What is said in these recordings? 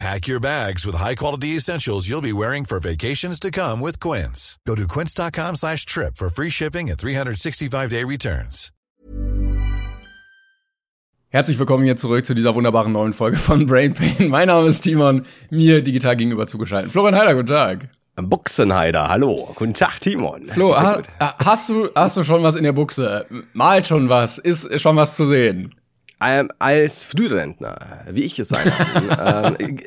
Pack your bags with high-quality essentials you'll be wearing for vacations to come with Quince. Go to quince.com slash trip for free shipping and 365-day returns. Herzlich willkommen hier zurück zu dieser wunderbaren neuen Folge von Brain Pain. Mein Name ist Timon, mir digital gegenüber zugeschaltet. Florian Heider, guten Tag. Buchsenheider, hallo. Guten Tag, Timon. Flo, ha, hast, du, hast du schon was in der Buchse? Malt schon was? Ist schon was zu sehen? Ähm, als Frührentner, wie ich es sein kann, ähm,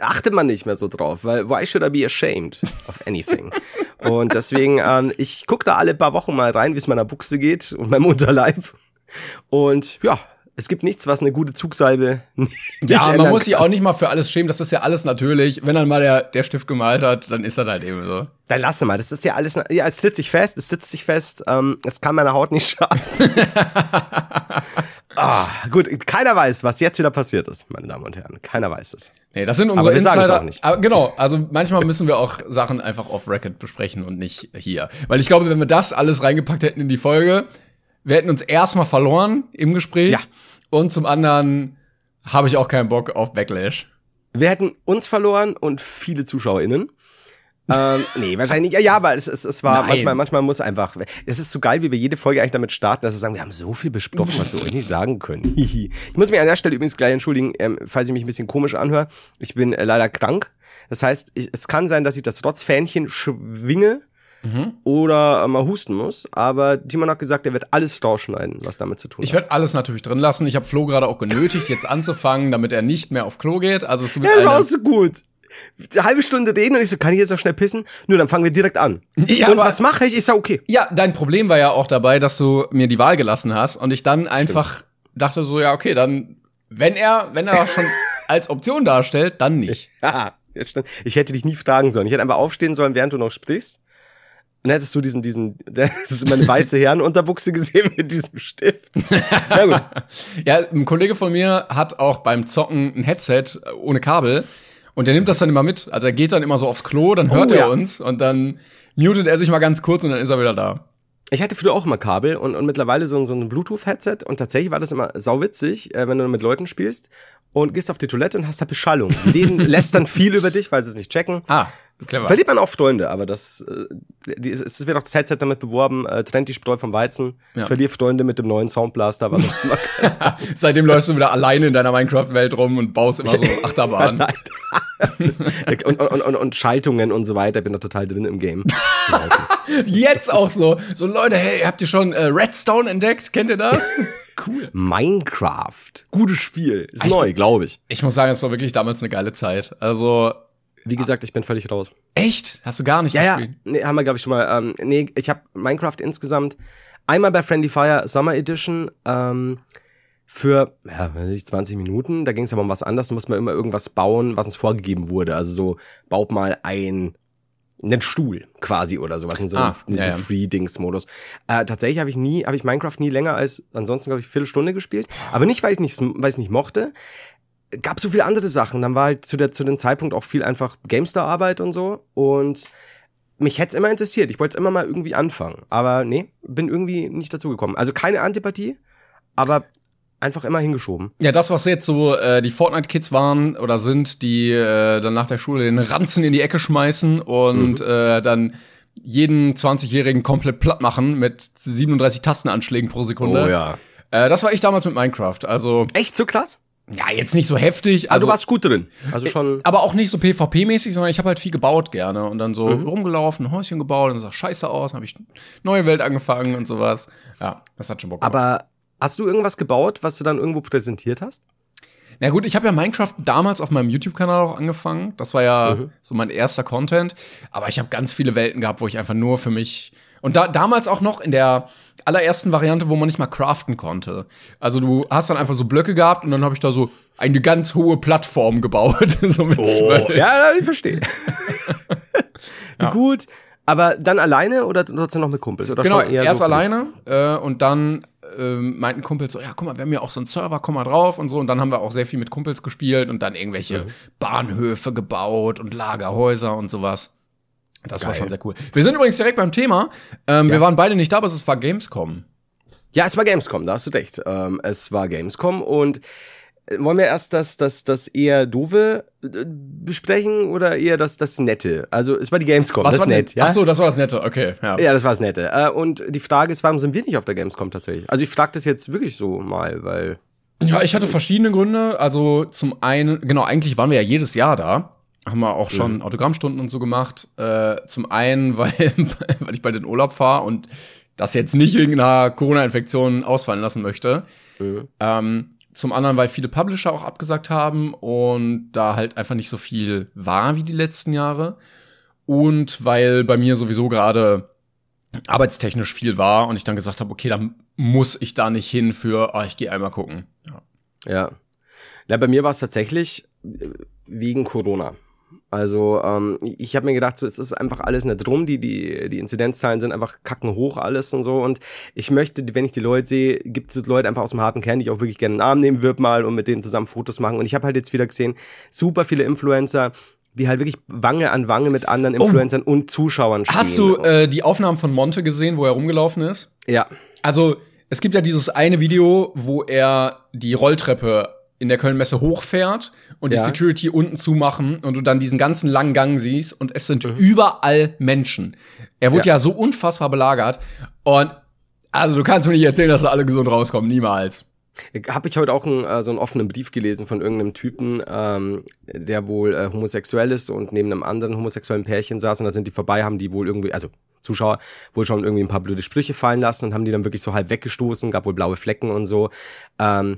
achtet man nicht mehr so drauf, weil why should I be ashamed of anything? Und deswegen, ähm, ich gucke da alle paar Wochen mal rein, wie es meiner Buchse geht und meinem Unterleib. Und ja, es gibt nichts, was eine gute Zugsalbe nicht Ja, man muss sich auch nicht mal für alles schämen. Das ist ja alles natürlich. Wenn dann mal der, der Stift gemalt hat, dann ist das halt eben so. Dann lass mal. Das ist ja alles. Ja, es sitzt sich fest. Es sitzt sich fest. Ähm, es kann meiner Haut nicht schaden. ah, gut. Keiner weiß, was jetzt wieder passiert ist, meine Damen und Herren. Keiner weiß es. Nee, das sind unsere Aber wir sagen es Insider. auch nicht. Aber genau. Also manchmal müssen wir auch Sachen einfach off Record besprechen und nicht hier. Weil ich glaube, wenn wir das alles reingepackt hätten in die Folge, wir hätten uns erstmal verloren im Gespräch. Ja. Und zum anderen habe ich auch keinen Bock auf Backlash. Wir hätten uns verloren und viele ZuschauerInnen. Ähm, nee, wahrscheinlich. Ja, ja, aber es, es, es war Nein. manchmal, manchmal muss einfach. Es ist so geil, wie wir jede Folge eigentlich damit starten, dass wir sagen, wir haben so viel besprochen, was wir euch nicht sagen können. Hihi. ich muss mich an der Stelle übrigens gleich entschuldigen, ähm, falls ich mich ein bisschen komisch anhöre. Ich bin äh, leider krank. Das heißt, ich, es kann sein, dass ich das Rotzfähnchen schwinge oder äh, mal husten muss. Aber Timon hat gesagt, er wird alles rausschneiden, was damit zu tun Ich hat. werde alles natürlich drin lassen. Ich habe Flo gerade auch genötigt, jetzt anzufangen, damit er nicht mehr auf Klo geht. Also es wird Ja, das war auch so gut. Eine halbe Stunde reden und ich so, kann ich jetzt noch schnell pissen? Nö, dann fangen wir direkt an. Ja, und aber- was mache ich? Ich sag, okay. Ja, dein Problem war ja auch dabei, dass du mir die Wahl gelassen hast und ich dann einfach dachte so, ja, okay, dann, wenn er, wenn er schon als Option darstellt, dann nicht. Stimmt. Ich hätte dich nie fragen sollen. Ich hätte einfach aufstehen sollen, während du noch sprichst. Und dann hättest du diesen, diesen, das ist meine weiße Herrenunterbuchse gesehen mit diesem Stift. Na gut. Ja, ein Kollege von mir hat auch beim Zocken ein Headset ohne Kabel und der nimmt das dann immer mit. Also er geht dann immer so aufs Klo, dann hört Oh, er ja. uns und dann mutet er sich mal ganz kurz und dann ist er wieder da. Ich hatte früher auch immer Kabel und, und mittlerweile so, ein- so ein Bluetooth-Headset und tatsächlich war das immer sauwitzig, äh, wenn du mit Leuten spielst und gehst auf die Toilette und hast da Beschallung. Die reden, lästern viel über dich, weil sie es nicht checken. Ah, clever. Verliert man auch Freunde, aber das, äh, die, es wird auch das Headset damit beworben, äh, trennt die Spreu vom Weizen, Ja. verlier Freunde mit dem neuen Soundblaster, was auch immer. Seitdem läufst du wieder alleine in deiner Minecraft-Welt rum und baust immer so Achterbahn. Nein. und, und, und, und Schaltungen und so weiter, ich bin da total drin im Game. Jetzt auch so. So, Leute, hey, habt ihr schon äh, Redstone entdeckt? Kennt ihr das? cool. Minecraft. Gutes Spiel. Ist neu, glaube ich. Ich muss sagen, es war wirklich damals eine geile Zeit. Also, Wie gesagt, ich bin völlig raus. echt? Hast du gar nicht Ja, ja. gespielt? Nee, haben wir, glaube ich, schon mal. Ähm, nee, ich habe Minecraft insgesamt einmal bei Friendly Fire Summer Edition ähm, für ja, weiß ich, 20 Minuten. Da ging es aber um was anderes. Da musste man immer irgendwas bauen, was uns vorgegeben wurde. Also so, baut mal ein einen Stuhl quasi oder sowas in so einem, Ah, in diesem ja, ja. Free-Dings-Modus. Äh, tatsächlich habe ich nie, habe ich Minecraft nie länger als ansonsten, glaube ich, Viertelstunde gespielt. Aber nicht, weil ich nicht, weil ich nicht mochte. Gab so viele andere Sachen. Dann war halt zu, der, zu dem Zeitpunkt auch viel einfach GameStar-Arbeit und so. Und mich hätte es immer interessiert. Ich wollte es immer mal irgendwie anfangen. Aber nee, bin irgendwie nicht dazu gekommen. Also keine Antipathie, aber einfach immer hingeschoben. Ja, das, was jetzt so äh, die Fortnite-Kids waren oder sind, die äh, dann nach der Schule den Ranzen in die Ecke schmeißen und äh, dann jeden 20-Jährigen komplett platt machen mit 37 Tastenanschlägen pro Sekunde. Oh ja. Äh, das war ich damals mit Minecraft. Also, Echt so krass? Ja, jetzt nicht so heftig. Also, Also, du warst gut drin. Also schon. aber auch nicht so PvP-mäßig, sondern ich habe halt viel gebaut gerne und dann so Mhm. rumgelaufen, ein Häuschen gebaut und sah scheiße aus, dann habe ich neue Welt angefangen und sowas. Ja, das hat schon Bock gemacht. Aber hast du irgendwas gebaut, was du dann irgendwo präsentiert hast? Na gut, ich habe ja Minecraft damals auf meinem YouTube-Kanal auch angefangen. Das war ja Mhm. so mein erster Content. Aber ich habe ganz viele Welten gehabt, wo ich einfach nur für mich und da damals auch noch in der allerersten Variante, wo man nicht mal craften konnte. Also du hast dann einfach so Blöcke gehabt und dann habe ich da so eine ganz hohe Plattform gebaut, so mit zwölf. Oh, ja, ich verstehe. Wie gut. Aber dann alleine oder trotzdem noch mit Kumpels? Oder Genau, schon eher erst so alleine äh, und dann ähm, meinten Kumpels so, ja, guck mal, wir haben ja auch so einen Server, komm mal drauf und so. Und dann haben wir auch sehr viel mit Kumpels gespielt und dann irgendwelche Bahnhöfe gebaut und Lagerhäuser und sowas. Das war Geil. schon sehr cool. Wir sind übrigens direkt beim Thema. Ähm, Wir waren beide nicht da, aber es war Gamescom. Ja, es war Gamescom, da hast du recht. Ähm, es war Gamescom und äh, wollen wir erst das, das, das eher doofe äh, besprechen oder eher das, das Nette? Also es war die Gamescom, das ist war nett, ja? Ach so, das war das Nette, okay. Ja. Ja, das war das Nette. Äh, und die Frage ist, warum sind wir nicht auf der Gamescom tatsächlich? Also ich frage das jetzt wirklich so mal, weil Ja, ich hatte verschiedene Gründe. Also zum einen, genau, eigentlich waren wir ja jedes Jahr da. Haben wir auch schon Autogrammstunden und so gemacht. Äh, zum einen, weil, weil ich bald in Urlaub fahre und das jetzt nicht wegen einer Corona-Infektion ausfallen lassen möchte. Ähm, zum anderen, weil viele Publisher auch abgesagt haben und da halt einfach nicht so viel war wie die letzten Jahre. Und weil bei mir sowieso gerade arbeitstechnisch viel war und ich dann gesagt habe, okay, dann muss ich da nicht hin für, oh, ich gehe einmal gucken. Ja. Ja. Ja, bei mir war es tatsächlich äh, wegen Corona. Also ähm, ich habe mir gedacht, so, es ist einfach alles nicht rum, die, die, die Inzidenzzahlen sind einfach kacken hoch alles und so und ich möchte, wenn ich die Leute sehe, gibt es Leute einfach aus dem harten Kern, die ich auch wirklich gerne in den Arm nehmen würde mal und mit denen zusammen Fotos machen und ich habe halt jetzt wieder gesehen, super viele Influencer, die halt wirklich Wange an Wange mit anderen Influencern und Zuschauern stehen. Oh. Hast du äh, die Aufnahmen von Monte gesehen, wo er rumgelaufen ist? ja. Also, es gibt ja dieses eine Video, wo er die Rolltreppe in der Kölnmesse hochfährt und die Ja. Security unten zumachen und du dann diesen ganzen langen Gang siehst und es sind Mhm. überall Menschen. Er wurde ja. Ja. so unfassbar belagert und also du kannst mir nicht erzählen, dass da alle gesund rauskommen, niemals. Habe ich heute auch einen, äh, so einen offenen Brief gelesen von irgendeinem Typen, ähm, der wohl äh, homosexuell ist und neben einem anderen homosexuellen Pärchen saß und da sind die vorbei, haben die wohl irgendwie, also Zuschauer, wohl schon irgendwie ein paar blöde Sprüche fallen lassen und haben die dann wirklich so halb weggestoßen, gab wohl blaue Flecken und so. Ähm,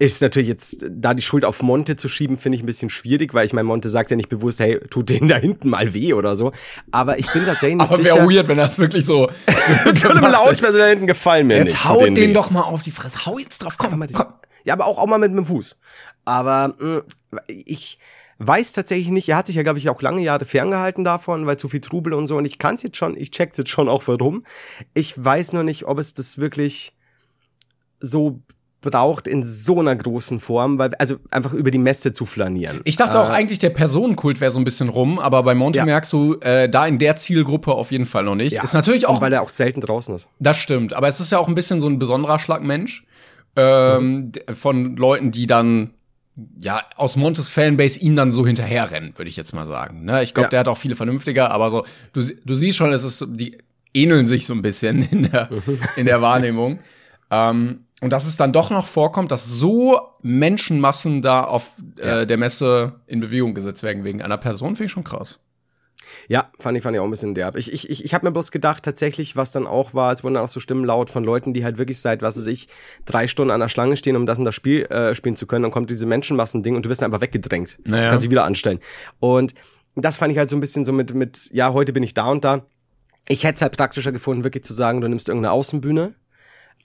ist natürlich jetzt, da die Schuld auf Monte zu schieben, finde ich ein bisschen schwierig, weil ich meine, Monte sagt ja nicht bewusst, hey, tut denen da hinten mal weh oder so. Aber ich bin tatsächlich nicht Aber wäre weird, wenn das wirklich so. so einem Lautsprecher da hinten gefallen mir nicht. Jetzt haut denen den weh. doch mal auf die Fresse. Hau jetzt drauf. Komm, komm. Ja, aber auch, auch mal mit dem Fuß. Aber mh, ich weiß tatsächlich nicht, er hat sich ja, glaube ich, auch lange Jahre ferngehalten davon, weil zu viel Trubel und so. Und ich kann es jetzt schon, ich check's jetzt schon auch warum. Ich weiß nur nicht, ob es das wirklich so braucht in so einer großen Form, weil, also einfach über die Messe zu flanieren. Ich dachte auch eigentlich, der Personenkult wäre so ein bisschen rum, aber bei Monte Ja. merkst du, äh, da in der Zielgruppe auf jeden Fall noch nicht. Ja. Ist natürlich Und auch, weil er auch selten draußen ist. das stimmt, aber es ist ja auch ein bisschen so ein besonderer Schlagmensch ähm, d- von Leuten, die dann ja aus Montes Fanbase ihm dann so hinterherrennen, würde ich jetzt mal sagen. Ne? Ich glaube, Ja. der hat auch viele vernünftiger, aber so du, du siehst schon, es ist die ähneln sich so ein bisschen in der in der Wahrnehmung. Ähm, und dass es dann doch noch vorkommt, dass so Menschenmassen da auf äh, der Messe in Bewegung gesetzt werden wegen einer Person, finde ich schon krass. Ja, fand ich, fand ich auch ein bisschen derb. Ich, ich, ich, ich habe mir bloß gedacht, tatsächlich, was dann auch war, es wurden dann auch so Stimmen laut von Leuten, die halt wirklich seit, was weiß ich, drei Stunden an der Schlange stehen, um das und das Spiel äh, spielen zu können. Dann kommt diese Menschenmassen-Ding und du wirst einfach weggedrängt. Naja. Kannst dich wieder anstellen. Und das fand ich halt so ein bisschen so mit, mit, ja, heute bin ich da und da. Ich hätte es halt praktischer gefunden, wirklich zu sagen, du nimmst irgendeine Außenbühne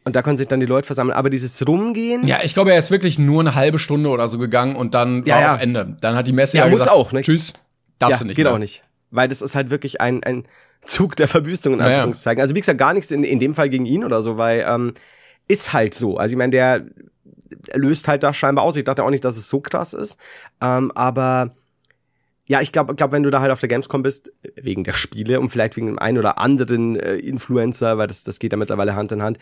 und da können sich dann die Leute versammeln. Aber dieses Rumgehen, Ja, ich glaube, er ist wirklich nur eine halbe Stunde oder so gegangen und dann Ja, war ja. auch Ende. Dann hat die Messe Ja, ja, muss gesagt, auch, ne? tschüss, darfst ja, du nicht. geht mehr. auch nicht. Weil das ist halt wirklich ein, ein Zug der Verwüstung in. Anführungszeichen. Also wie gesagt, gar nichts in, in dem Fall gegen ihn oder so, weil ähm, ist halt so. Also ich meine, der löst halt das scheinbar aus. Ich dachte auch nicht, dass es so krass ist. Ähm, aber ja, ich glaube, glaub, wenn du da halt auf der Gamescom bist, wegen der Spiele und vielleicht wegen dem einen oder anderen äh, Influencer, weil das, das geht ja mittlerweile Hand in Hand,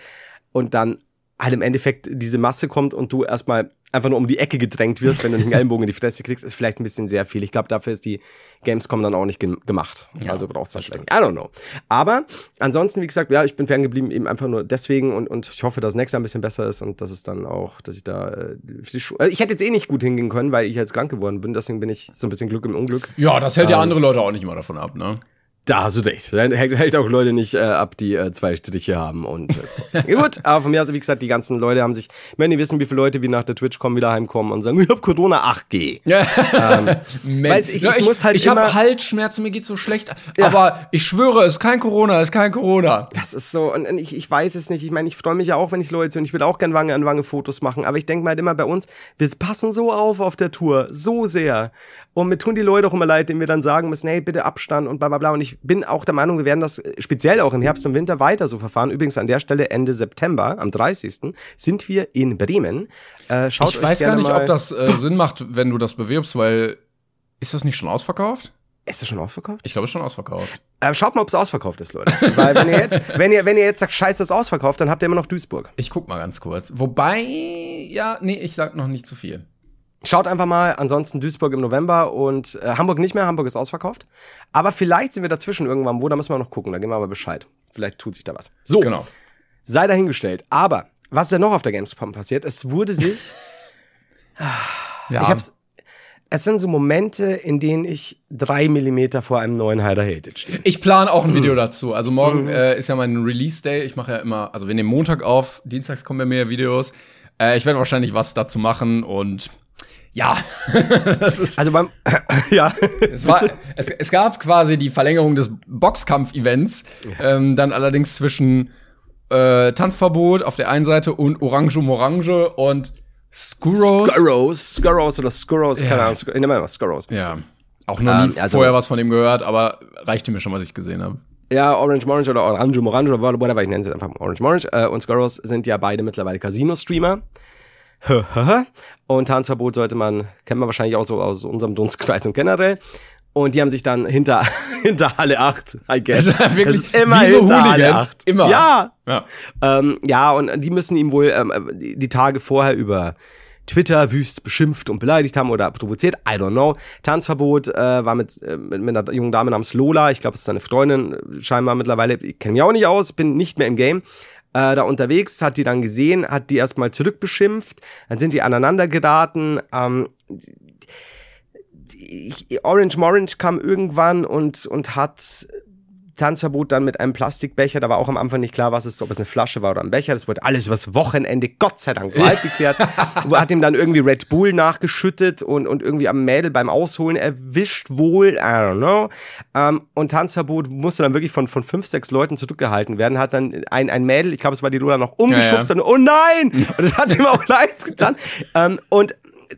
und dann halt im Endeffekt diese Masse kommt und du erstmal einfach nur um die Ecke gedrängt wirst, wenn du einen Ellenbogen in die Fresse kriegst, ist vielleicht ein bisschen sehr viel. Ich glaube, dafür ist die Gamescom dann auch nicht ge gemacht. also braucht's das vielleicht. I don't know. Aber ansonsten, wie gesagt, ja, ich bin ferngeblieben eben einfach nur deswegen und, und ich hoffe, dass das nächste Jahr ein bisschen besser ist und dass es dann auch, dass ich da äh, ich hätte jetzt eh nicht gut hingehen können, weil ich jetzt krank geworden bin, deswegen bin ich so ein bisschen Glück im Unglück. Ja, das hält ja Ähm. andere Leute auch nicht immer davon ab, ne? Da hast du recht. Hält, hält auch Leute nicht äh, ab, die äh, zwei Striche haben und äh, ja, gut, aber von mir aus, wie gesagt, die ganzen Leute haben sich, wenn die wissen, wie viele Leute wie nach der Twitch-Com wieder heimkommen und sagen, ich hab Corona, ach geh. Ja. Weil's- ich- ja, ich muss halt ich habe Halsschmerzen, mir geht's so schlecht. Aber ich schwöre, es ist kein Corona, es ist kein Corona. Das ist so, und, und ich, ich weiß es nicht. Ich meine, ich freue mich ja auch, wenn ich Leute sehe und ich will auch gern Wange an Wange Fotos machen, aber ich denke mal halt immer bei uns, wir passen so auf auf der Tour, so sehr. Und mir tun die Leute auch immer leid, denen wir dann sagen müssen, hey, bitte Abstand und bla bla bla. Und ich ich bin auch der Meinung, wir werden das speziell auch im Herbst und Winter weiter so verfahren. Übrigens an der Stelle Ende September, am 30. sind wir in Bremen. Äh, schaut ich euch weiß gar gerne nicht, mal. ob das äh, Sinn macht, wenn du das bewirbst, weil ist das nicht schon ausverkauft? Ist das schon ausverkauft? Ich glaube, es ist schon ausverkauft. Äh, schaut mal, ob es ausverkauft ist, Leute. Weil wenn ihr jetzt, wenn ihr, wenn ihr jetzt sagt, scheiße, das ist ausverkauft, dann habt ihr immer noch Duisburg. Ich guck mal ganz kurz. Wobei, ja, nee, ich sag noch nicht zu viel. Schaut einfach mal, ansonsten Duisburg im November und äh, Hamburg nicht mehr, Hamburg ist ausverkauft. Aber vielleicht sind wir dazwischen irgendwann wo, da müssen wir noch gucken, da geben wir aber Bescheid. Vielleicht tut sich da was. So, Genau. sei dahingestellt. Aber, was ist denn noch auf der Gamescom passiert? Es wurde sich, Ja, ich hab's, es sind so Momente, in denen ich drei Millimeter vor einem neuen Hider Hated stehe. Ich plane auch ein Video dazu. Also morgen äh, ist ja mein Release-Day. Ich mache ja immer, also wir nehmen Montag auf, dienstags kommen bei mir Videos. Äh, ich werde wahrscheinlich was dazu machen und ja, das ist. Also beim, ja, Es, war, es, es gab quasi die Verlängerung des Boxkampf-Events, ähm, dann allerdings zwischen äh, Tanzverbot auf der einen Seite und Orange um Orange und Skurros. Skurros, Skurros oder Skurros, keine Ja. Ahnung, Skur- ich nenne mal Skurros. Ja. Auch noch nie Ähm, also- vorher was von dem gehört, aber reichte mir schon, was ich gesehen habe. Ja, Orange Morange oder Orange Morange oder whatever, ich nenne sie einfach Orange Morange. Äh, und Skurros sind ja beide mittlerweile Casino-Streamer. Und Tanzverbot sollte man, kennt man wahrscheinlich auch so aus unserem Dunstkreis und generell. Und die haben sich dann hinter, hinter Halle 8, I guess. Das ist wirklich Es ist immer wie so hinter Halle Hooligans. 8. Immer. Ja, Ja. ähm, ja, und die müssen ihm wohl ähm, die Tage vorher über Twitter wüst beschimpft und beleidigt haben oder provoziert. I don't know. Tanzverbot äh, war mit, äh, mit, mit einer jungen Dame namens Lola. Ich glaube, es ist seine Freundin äh, scheinbar mittlerweile. Ich kenne mich auch nicht aus, bin nicht mehr im Game. Äh, da unterwegs, hat die dann gesehen, hat die erstmal zurückbeschimpft. Dann sind die aneinander geraten. Ähm, Orange Morange kam irgendwann und, und hat Tanzverbot dann mit einem Plastikbecher. Da war auch am Anfang nicht klar, was es, ob es eine Flasche war oder ein Becher. Das wurde alles übers Wochenende, Gott sei Dank, so halb geklärt. hat ihm dann irgendwie Red Bull nachgeschüttet und, und irgendwie am Mädel beim Ausholen erwischt wohl. I don't know. Ähm, und Tanzverbot musste dann wirklich von, von fünf, sechs Leuten zurückgehalten werden. Hat dann ein, ein Mädel, ich glaube, es war die Lola, noch umgeschubst. Ja, ja. Und, oh nein! Und das hat ihm auch leid getan. Ähm, und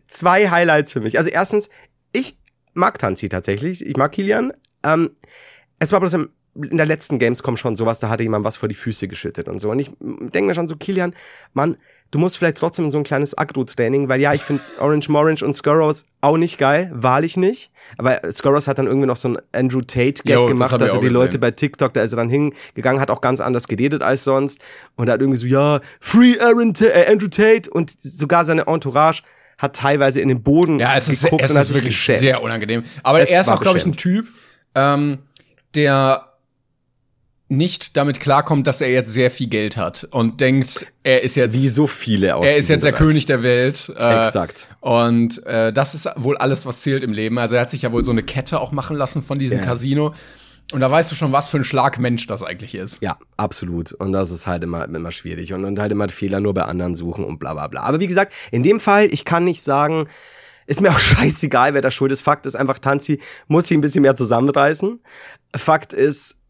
zwei Highlights für mich. Also erstens, ich mag Tanzi tatsächlich. Ich mag Kilian. Ähm, es war bloß im, in der letzten Gamescom schon sowas, da hatte jemand was vor die Füße geschüttet und so. Und ich denke mir schon so, Kilian, Mann, du musst vielleicht trotzdem so ein kleines Agro-Training, weil ja, ich finde Orange Morange und Skurros auch nicht geil, wahrlich nicht. Aber Skurros hat dann irgendwie noch so ein Andrew Tate-Gag gemacht, dass er die Leute gesehen. bei TikTok, da ist er dann hingegangen, hat auch ganz anders geredet als sonst und hat irgendwie so, ja, Free Aaron Ta äh, Andrew Tate und sogar seine Entourage hat teilweise in den Boden Ja, es ist, geguckt es und hat ist sich wirklich geschämt. sehr unangenehm. Aber Es er ist auch, glaube ich, ein. Typ, ähm, der nicht damit klarkommt, dass er jetzt sehr viel Geld hat und denkt, er ist jetzt Wie so viele aus er ist jetzt der Bereich. König der Welt. Äh, Exakt. Und äh, das ist wohl alles, was zählt im Leben. Also er hat sich ja wohl so eine Kette auch machen lassen von diesem Ja. Casino. Und da weißt du schon, was für ein Schlagmensch das eigentlich ist. Ja, absolut. Und das ist halt immer, immer schwierig. Und, und halt immer Fehler nur bei anderen suchen und bla bla bla. Aber wie gesagt, in dem Fall, ich kann nicht sagen, ist mir auch scheißegal, wer da schuld ist. Fakt ist einfach, Tanzi muss sich ein bisschen mehr zusammenreißen. Fakt ist,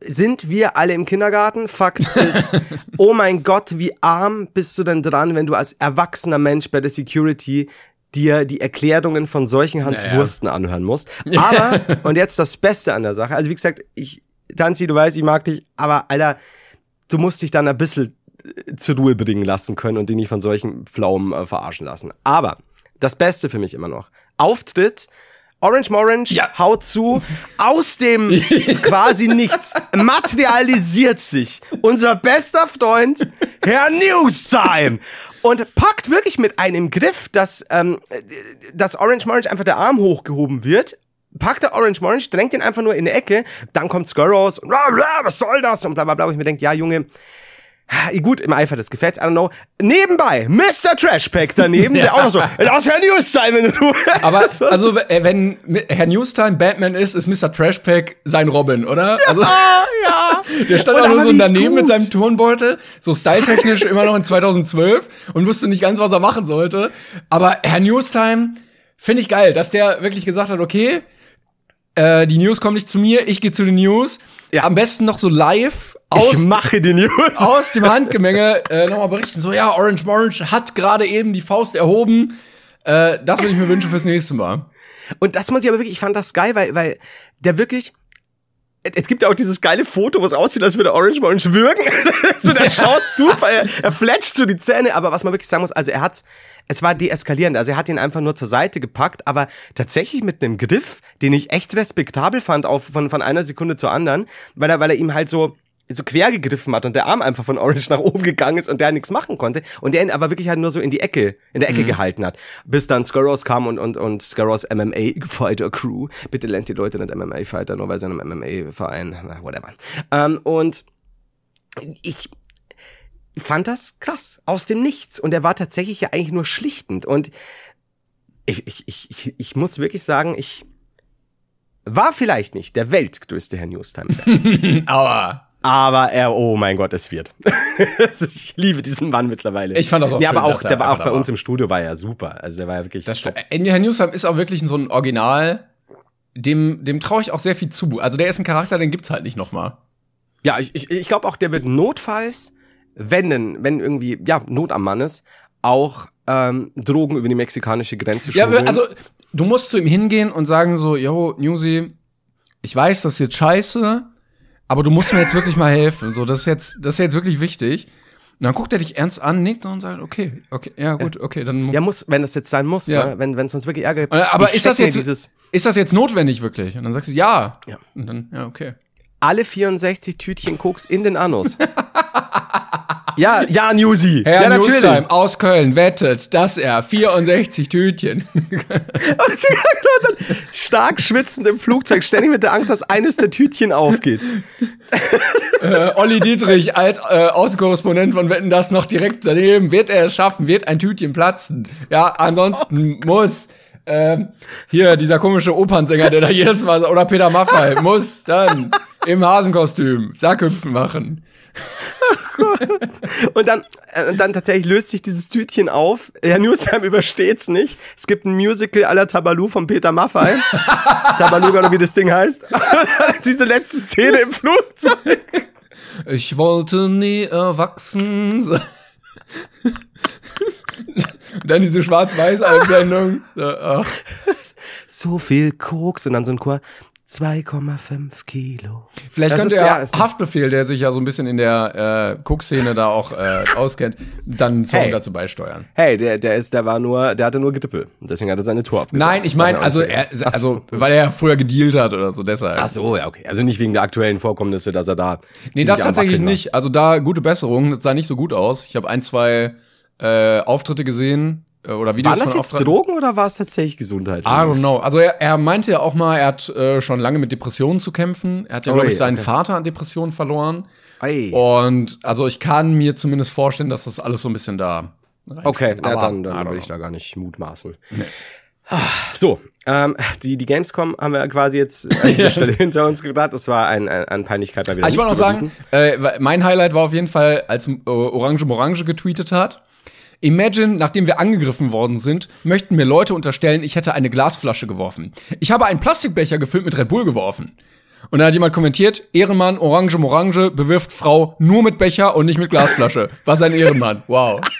sind wir alle im Kindergarten? Fakt ist, oh mein Gott, wie arm bist du denn dran, wenn du als erwachsener Mensch bei der Security dir die Erklärungen von solchen Hans Ja, ja. Wursten anhören musst. Aber, und jetzt das Beste an der Sache, also wie gesagt, ich, Tanzi, du weißt, ich mag dich, aber Alter, du musst dich dann ein bisschen äh, zur Ruhe bringen lassen können und dich nicht von solchen Pflaumen äh, verarschen lassen. Aber das Beste für mich immer noch, Auftritt, Orange Morange Ja. haut zu, aus dem quasi nichts materialisiert sich unser bester Freund, Herr Newstime, und packt wirklich mit einem Griff, dass, ähm, dass Orange Morange einfach der Arm hochgehoben wird, packt der Orange Morange, drängt ihn einfach nur in die Ecke, dann kommt Skurros und bla, bla, was soll das? Und bla bla bla, und ich mir denke, ja Junge, Gut, im Eifer des Gefechts, I don't know. Nebenbei, Mr. Trashpack daneben, der auch noch so, das ist Herr Newstime, wenn du. Aber also wenn Herr Newstime Batman ist, ist Mr. Trashpack sein Robin, oder? Also Ah, ja. der stand auch nur so daneben mit gut. seinem Turnbeutel, so styletechnisch immer noch in 2012 und wusste nicht ganz, was er machen sollte. Aber Herr Newstime finde ich geil, dass der wirklich gesagt hat, okay, äh, die News kommen nicht zu mir, ich gehe zu den News. Ja. Am besten noch so live Ich aus mache die News. aus dem Handgemenge äh, nochmal berichten. So, ja, Orange Morange hat gerade eben die Faust erhoben. Äh, das würde ich mir wünschen fürs nächste Mal. Und das muss ich aber wirklich, ich fand das geil, weil, weil der wirklich, es gibt ja auch dieses geile Foto, was aussieht, als würde Orange Orange würgen. so, der schaut super, er, er fletscht so die Zähne, aber was man wirklich sagen muss, also er hat, es war deeskalierend, also er hat ihn einfach nur zur Seite gepackt, aber tatsächlich mit einem Griff, den ich echt respektabel fand, auf, von, von einer Sekunde zur anderen, weil er, weil er ihm halt so, so quer gegriffen hat und der Arm einfach von Orange nach oben gegangen ist und der nichts machen konnte und der ihn aber wirklich halt nur so in die Ecke, in der Ecke mhm. gehalten hat, bis dann Skurros kam und, und, und Skurros MMA Fighter Crew, bitte lernt die Leute nicht MMA Fighter, nur weil sie einem MMA Verein, whatever. Ähm, und ich fand das krass, aus dem Nichts und er war tatsächlich ja eigentlich nur schlichtend und ich, ich, ich, ich, ich muss wirklich sagen, ich war vielleicht nicht der weltgrößte Herr Newstime. Aber aber er, oh mein Gott, es wird. ich liebe diesen Mann mittlerweile. Ich fand das auch Ja, aber auch, der war auch bei uns im Studio, war ja super. Also der war ja wirklich. Das stimmt. Herr Newsheim ist auch wirklich so ein Original, dem, dem traue ich auch sehr viel zu. Also der ist ein Charakter, den gibt's halt nicht nochmal. Ja, ich, ich, ich glaube auch, der wird notfalls, wenn denn, wenn irgendwie, ja, Not am Mann ist, auch ähm, Drogen über die mexikanische Grenze schmuggeln. Ja, also du musst zu ihm hingehen und sagen so, yo, Newsy, ich weiß, das ist jetzt scheiße, aber du musst mir jetzt wirklich mal helfen. So, das ist jetzt, das ist jetzt wirklich wichtig. Und dann guckt er dich ernst an, nickt und sagt, okay, okay, ja gut, okay, dann Ja, muss, wenn das jetzt sein muss, ja. ne? wenn wenn es uns wirklich Ärger gibt. Aber ist das jetzt dieses ist das jetzt notwendig wirklich? Und dann sagst du ja. ja. Und dann ja, okay. Alle 64 Tütchen Koks in den Anus. Ja, ja, Newsy. Herr ja, natürlich. Newstime aus Köln wettet, dass er 64 Tütchen. stark schwitzend im Flugzeug, ständig mit der Angst, dass eines der Tütchen aufgeht. äh, Olli Dietrich als äh, Außenkorrespondent von Wetten das noch direkt daneben. Wird er es schaffen? Wird ein Tütchen platzen? Ja, ansonsten oh. muss ähm, hier dieser komische Opernsänger, der da jedes Mal oder Peter Maffay muss dann im Hasenkostüm Sackhüpfen machen. Und dann, äh, dann tatsächlich löst sich dieses Tütchen auf. Herr Newsham übersteht's nicht. Es gibt ein Musical à la Tabalu von Peter Maffay. Tabaluga, oder wie das Ding heißt. Diese letzte Szene im Flugzeug. Ich wollte nie erwachsen sein. dann diese Schwarz-Weiß-Einblendung. So viel Koks und dann so ein Chor. 2,5 Kilo. Vielleicht das könnte ja Haftbefehl, der sich ja so ein bisschen in der äh, Cook-Szene da auch äh, auskennt, dann einen Song hey. dazu beisteuern. Hey, der, der ist, der war nur, der hatte nur Gedippel. Deswegen hat er seine Tour abgesagt. Nein, ich meine, also, er, also, weil er früher gedealt hat oder so, deshalb. Ach so, ja, okay. Also nicht wegen der aktuellen Vorkommnisse, dass er da. Nee, das tatsächlich nicht. Also da gute Besserung, das sah nicht so gut aus. Ich habe ein, zwei äh, Auftritte gesehen, oder Videos War das jetzt Drogen oder war es tatsächlich Gesundheit? I don't know. Also er, er meinte ja auch mal, er hat äh, schon lange mit Depressionen zu kämpfen. Er hat ja, oh, glaube ich, seinen okay. Vater an Depressionen verloren. Oi. Und also ich kann mir zumindest vorstellen, dass das alles so ein bisschen da Okay, ja, dann, dann will ich da gar nicht mutmaßen. Nee. So, ähm, die, die Gamescom haben wir quasi jetzt an dieser Stelle hinter uns gebracht. Das war ein, ein, an Peinlichkeit mal wieder. Also ich wollte noch sagen, äh, mein Highlight war auf jeden Fall, als äh, Orange Morange getweetet hat. Imagine, nachdem wir angegriffen worden sind, möchten mir Leute unterstellen, ich hätte eine Glasflasche geworfen. Ich habe einen Plastikbecher gefüllt mit Red Bull geworfen. Und dann hat jemand kommentiert, Ehrenmann, Orange, Morange, bewirft Frau nur mit Becher und nicht mit Glasflasche. Was ein Ehrenmann. Wow.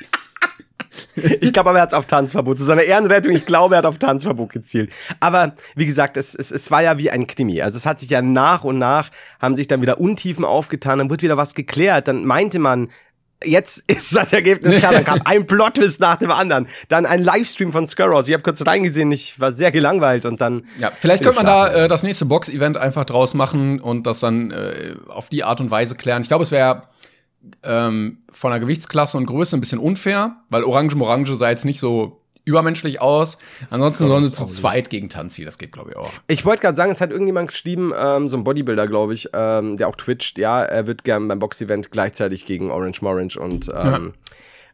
Ich glaube aber, er hat auf Tanzverbot. Zu seiner Ehrenrettung, ich glaube, er hat auf Tanzverbot gezielt. Aber wie gesagt, es, es, es war ja wie ein Krimi. Also es hat sich ja nach und nach, haben sich dann wieder Untiefen aufgetan, dann wird wieder was geklärt. Dann meinte man, jetzt ist das Ergebnis klar. Dann kam ein Plot-Twist nach dem anderen. Dann ein Livestream von Skurrows. Ich habe kurz reingesehen, ich war sehr gelangweilt und dann. Ja, vielleicht könnte man da äh, das nächste Box-Event einfach draus machen und das dann äh, auf die Art und Weise klären. Ich glaube, es wäre ähm, von der Gewichtsklasse und Größe ein bisschen unfair, weil Orange Morange sah jetzt nicht so übermenschlich aus. Ansonsten sollen sie zu zweit gegen Tanzi, das geht, glaube ich, auch. Ich wollte gerade sagen, es hat irgendjemand geschrieben, ähm, so ein Bodybuilder, glaube ich, ähm, der auch twitcht, ja, er wird gern beim Box-Event gleichzeitig gegen Orange Morange und ähm,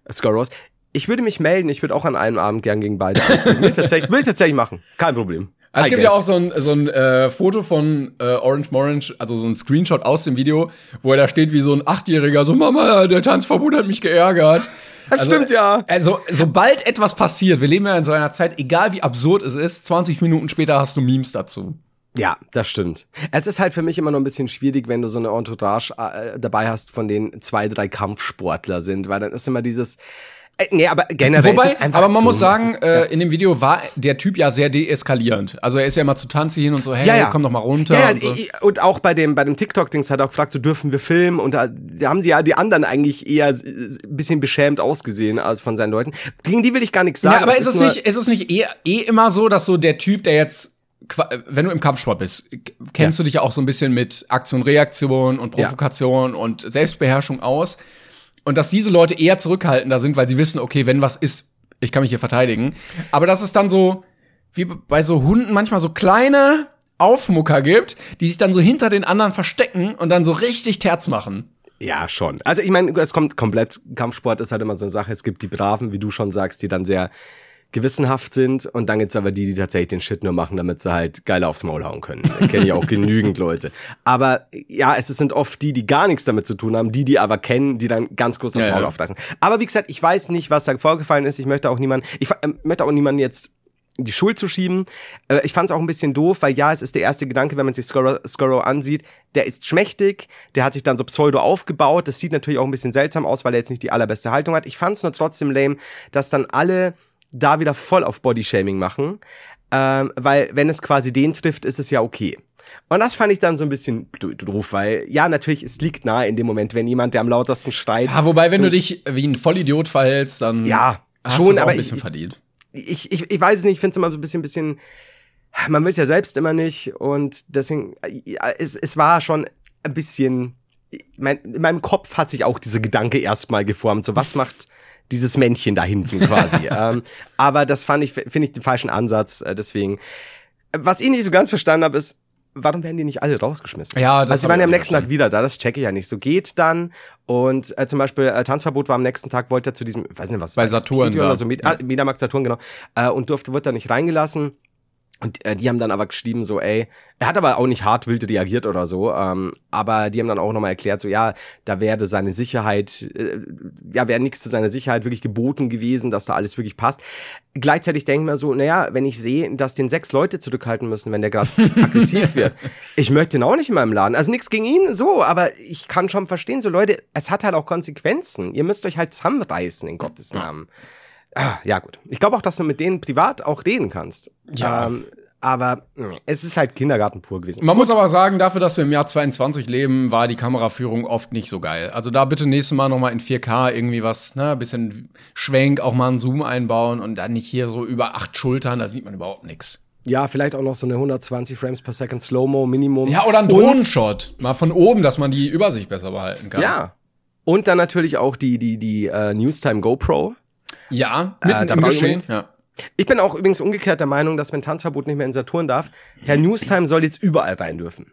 ja. Scorros. Ich würde mich melden, ich würde auch an einem Abend gern gegen beide anziehen. will, tatsächlich, will tatsächlich machen, kein Problem. Also es gibt ja auch so ein, so ein äh, Foto von äh, Orange Morange, also so ein Screenshot aus dem Video, wo er da steht wie so ein Achtjähriger, so Mama, der Tanzverbot hat mich geärgert. Das also, stimmt ja. Also, sobald etwas passiert, wir leben ja in so einer Zeit, egal wie absurd es ist, 20 Minuten später hast du Memes dazu. Ja, das stimmt. Es ist halt für mich immer noch ein bisschen schwierig, wenn du so eine Entourage äh, dabei hast, von denen zwei, drei Kampfsportler sind, weil dann ist immer dieses, nee, aber generell Wobei, ist es einfach aber man muss dumm. Es sagen, ist- äh, in dem Video war der Typ ja sehr deeskalierend. Also er ist ja immer zu Tanzi hin und so, hey, Ja, ja. komm doch mal runter. Ja, ja, und, so. und auch bei dem, bei dem TikTok-Dings hat er auch gefragt, so dürfen wir filmen und da, da haben die ja die anderen eigentlich eher ein bisschen beschämt ausgesehen als von seinen Leuten. Gegen die will ich gar nichts sagen. ja, aber ist Das es nicht, ist es nicht eh, eh immer so, dass so der Typ, der jetzt, wenn du im Kampfsport bist, kennst du dich ja auch so ein bisschen mit Aktion, Reaktion und Ja. Provokation und Selbstbeherrschung aus. Und dass diese Leute eher zurückhaltender sind, weil sie wissen, okay, wenn was ist, ich kann mich hier verteidigen. Aber dass es dann so, wie bei so Hunden manchmal so kleine Aufmucker gibt, die sich dann so hinter den anderen verstecken und dann so richtig Terz machen. Ja, schon. Also ich meine, es kommt komplett, Kampfsport ist halt immer so eine Sache. Es gibt die Braven, wie du schon sagst, die dann sehr gewissenhaft sind und dann gibt's aber die, die tatsächlich den Shit nur machen, damit sie halt geil aufs Maul hauen können. Kenne ich auch genügend Leute. Aber ja, es sind oft die, die gar nichts damit zu tun haben, die, die aber kennen, die dann ganz groß das Ja, Maul ja. aufreißen. Aber wie gesagt, ich weiß nicht, was da vorgefallen ist. Ich möchte auch niemanden, ich äh, möchte auch niemanden jetzt die Schuld zu schieben. Äh, Ich fand es auch ein bisschen doof, weil ja, es ist der erste Gedanke, wenn man sich Scorrow, Scorrow ansieht, der ist schmächtig, der hat sich dann so pseudo aufgebaut. Das sieht natürlich auch ein bisschen seltsam aus, weil er jetzt nicht die allerbeste Haltung hat. Ich fand es nur trotzdem lame, dass dann alle da wieder voll auf Bodyshaming machen, ähm, weil wenn es quasi den trifft, ist es ja okay. Und das fand ich dann so ein bisschen do- doof, weil ja, natürlich, es liegt nahe in dem Moment, wenn jemand, der am lautesten schreit. Ja, wobei, wenn du dich wie ein Vollidiot verhältst, dann Ja, hast schon, auch aber ein bisschen ich- verdient. ich, ich, ich weiß es nicht, ich finde es immer so ein bisschen, bisschen, man will es ja selbst immer nicht und deswegen, ja, es, es war schon ein bisschen, mein, in meinem Kopf hat sich auch dieser Gedanke erstmal geformt, so was macht dieses Männchen da hinten quasi. ähm, aber das fand ich, finde ich den falschen Ansatz, äh, deswegen. Was ich nicht so ganz verstanden habe, ist, warum werden die nicht alle rausgeschmissen? Ja, das also hab waren ja am nächsten Tag wieder da, das checke ich ja nicht. So geht dann und äh, zum Beispiel äh, Tanzverbot war am nächsten Tag, wollte er zu diesem, weiß nicht was, Bei Saturn oder so, Med ah, Mediamarkt Saturn, genau, äh, und durfte, wurde da nicht reingelassen. Und äh, die haben dann aber geschrieben, so, ey, er hat aber auch nicht hart wild reagiert oder so, ähm, aber die haben dann auch nochmal erklärt, so, ja, da werde seine Sicherheit, äh, ja, wäre nichts zu seiner Sicherheit wirklich geboten gewesen, dass da alles wirklich passt. Gleichzeitig denke ich mir so, naja, wenn ich sehe, dass den sechs Leute zurückhalten müssen, wenn der gerade aggressiv wird, ich möchte ihn auch nicht in meinem Laden. Also nichts gegen ihn, so, aber ich kann schon verstehen, so Leute, es hat halt auch Konsequenzen. Ihr müsst euch halt zusammenreißen, in Gottes Namen. Ah, ja, gut. Ich glaube auch, dass du mit denen privat auch reden kannst. Ja. Ähm, aber mh, es ist halt Kindergarten pur gewesen. Man muss aber sagen, dafür, dass wir im Jahr 22 leben, war die Kameraführung oft nicht so geil. Also da bitte nächstes Mal noch mal in 4K irgendwie was, ne, ein bisschen Schwenk, auch mal einen Zoom einbauen und dann nicht hier so über acht Schultern, da sieht man überhaupt nichts. Ja, vielleicht auch noch so eine 120 Frames per Second Slow-Mo Minimum. Ja, oder ein Drohnenshot, mal von oben, dass man die Übersicht besser behalten kann. Ja. Und dann natürlich auch die, die, die äh, Newstime GoPro. Ja, mitten Äh, da im Geschehen. Ja. Ich bin auch übrigens umgekehrt der Meinung, dass wenn Tanzverbot nicht mehr in Saturn darf, Herr Newstime soll jetzt überall rein dürfen.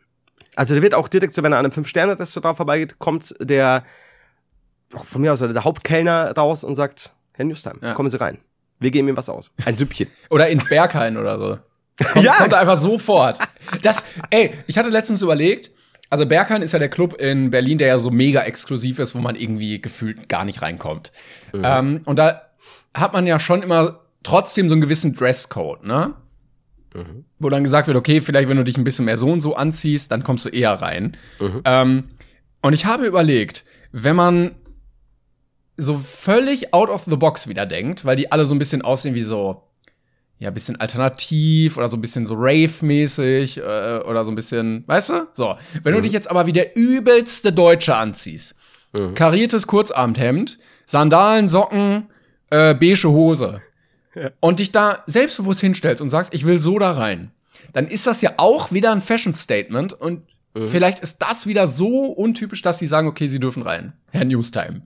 Also der wird auch direkt so, wenn er an einem Fünf-Sterne-Restaurant vorbeigeht, kommt der, von mir aus, der Hauptkellner raus und sagt, Herr Newstime, Ja. kommen Sie rein. Wir geben ihm was aus. Ein Süppchen. Oder ins Berghain oder so. Kommt, Ja. kommt einfach sofort. Das, ey, ich hatte letztens überlegt, also Berghain ist ja der Club in Berlin, der ja so mega exklusiv ist, wo man irgendwie gefühlt gar nicht reinkommt. Ähm, und da hat man ja schon immer trotzdem so einen gewissen Dresscode, ne? Wo dann gesagt wird, okay, vielleicht wenn du dich ein bisschen mehr so und so anziehst, dann kommst du eher rein. Ähm, und ich habe überlegt, wenn man so völlig out of the box wieder denkt, weil die alle so ein bisschen aussehen wie so, ja, ein bisschen alternativ oder so ein bisschen so Rave-mäßig äh, oder so ein bisschen, weißt du? So, wenn du dich jetzt aber wie der übelste Deutsche anziehst, kariertes Kurzarmhemd, Sandalen, Socken, äh, beige Hose und dich da selbstbewusst hinstellst und sagst, ich will so da rein, dann ist das ja auch wieder ein Fashion-Statement und vielleicht ist das wieder so untypisch, dass sie sagen, okay, sie dürfen rein. Herr Newstime.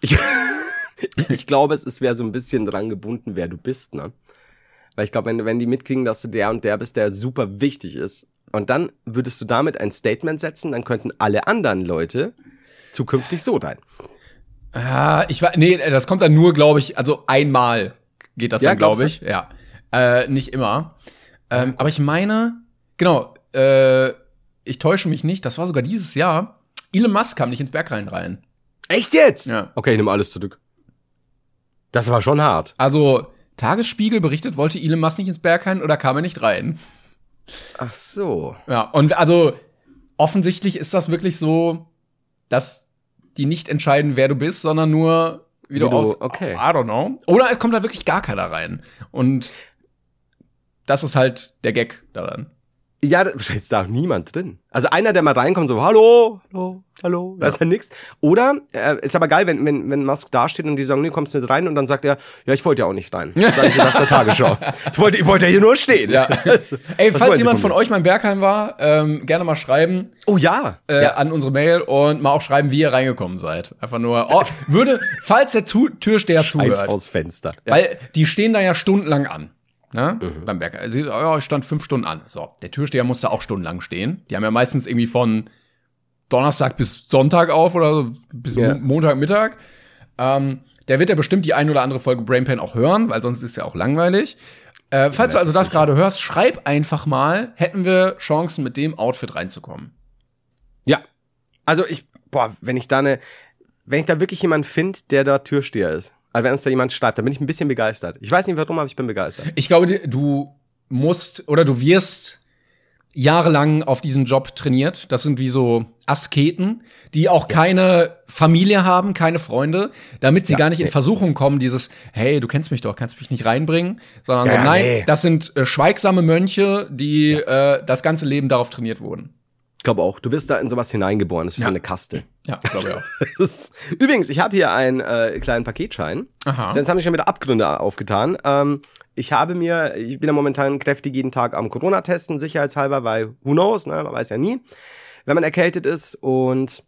Ich, ich glaube, es ist wäre so ein bisschen dran gebunden, wer du bist, ne? Weil ich glaube, wenn, wenn die mitkriegen, dass du der und der bist, der super wichtig ist, und dann würdest du damit ein Statement setzen, dann könnten alle anderen Leute zukünftig so rein. Ja, ich war, nee, das kommt dann nur, glaube ich, also einmal geht das Ja, dann, glaube ich. Ja. Äh, nicht immer. Ähm, aber ich meine, genau, äh, ich täusche mich nicht, das war sogar dieses Jahr. Elon Musk kam nicht ins Bergrein rein. Echt jetzt? Ja. Okay, ich nehme alles zurück. Das war schon hart. Also, Tagesspiegel berichtet, wollte Elon Musk nicht ins Berghain oder kam er nicht rein? Ach so. Ja, und also offensichtlich ist das wirklich so, dass die nicht entscheiden, wer du bist, sondern nur Wie, du, du- aus. okay. I don't know. Oder es kommt da wirklich gar keiner rein. Und das ist halt der Gag daran. Ja, da ist da auch niemand drin. Also einer, der mal reinkommt, so, hallo, hallo, hallo, da ist ja nix. Oder, äh, ist aber geil, wenn, wenn, wenn Musk da steht und die sagen, nee, kommst nicht rein und dann sagt er, ja, ich wollte ja auch nicht rein. Sagen Sie das der Tagesschau. Ich wollte, ich wollte ja hier nur stehen. Ja. Also, Ey, falls jemand von von euch mal in Bergheim war, ähm, gerne mal schreiben Oh ja. äh, ja. an unsere Mail und mal auch schreiben, wie ihr reingekommen seid. Einfach nur, oh, würde, falls der tu Türsteher Scheiß zuhört. aus Fenster. Ja. Weil die stehen da ja stundenlang an. Ne? Mhm. Beim Bäcker. Also, ja, ich stand fünf Stunden an. So, der Türsteher musste auch stundenlang stehen. Die haben ja meistens irgendwie von Donnerstag bis Sonntag auf oder so, bis Ja. Mo- Montagmittag. Ähm, der wird ja bestimmt die ein oder andere Folge Brainpan auch hören, weil sonst ist ja auch langweilig. Äh, falls du also das gerade hörst, schreib einfach mal, hätten wir Chancen, mit dem Outfit reinzukommen. Ja. Also ich, boah, wenn ich da eine, wenn ich da wirklich jemanden finde, der da Türsteher ist, also wenn uns da jemand schreibt, dann bin ich ein bisschen begeistert. Ich weiß nicht warum, aber ich bin begeistert. Ich glaube, du musst oder du wirst jahrelang auf diesen Job trainiert. Das sind wie so Asketen, die auch keine Familie haben, keine Freunde, damit sie Ja, gar nicht in nee. Versuchung kommen, dieses, hey, du kennst mich doch, kannst mich nicht reinbringen, sondern Ja, so, ja, nein, nee. das sind äh, schweigsame Mönche, die äh, das ganze Leben darauf trainiert wurden. Ich glaube auch, du wirst da in sowas hineingeboren, das ist wie Ja. so eine Kaste. Ja, glaube ich auch. Das- Übrigens, ich habe hier einen äh, kleinen Paketschein. Aha. Jetzt haben sich schon wieder Abgründe aufgetan. Ähm, ich habe mir, ich bin ja momentan kräftig jeden Tag am Corona testen, sicherheitshalber, weil who knows, ne, man weiß ja nie, wenn man erkältet ist und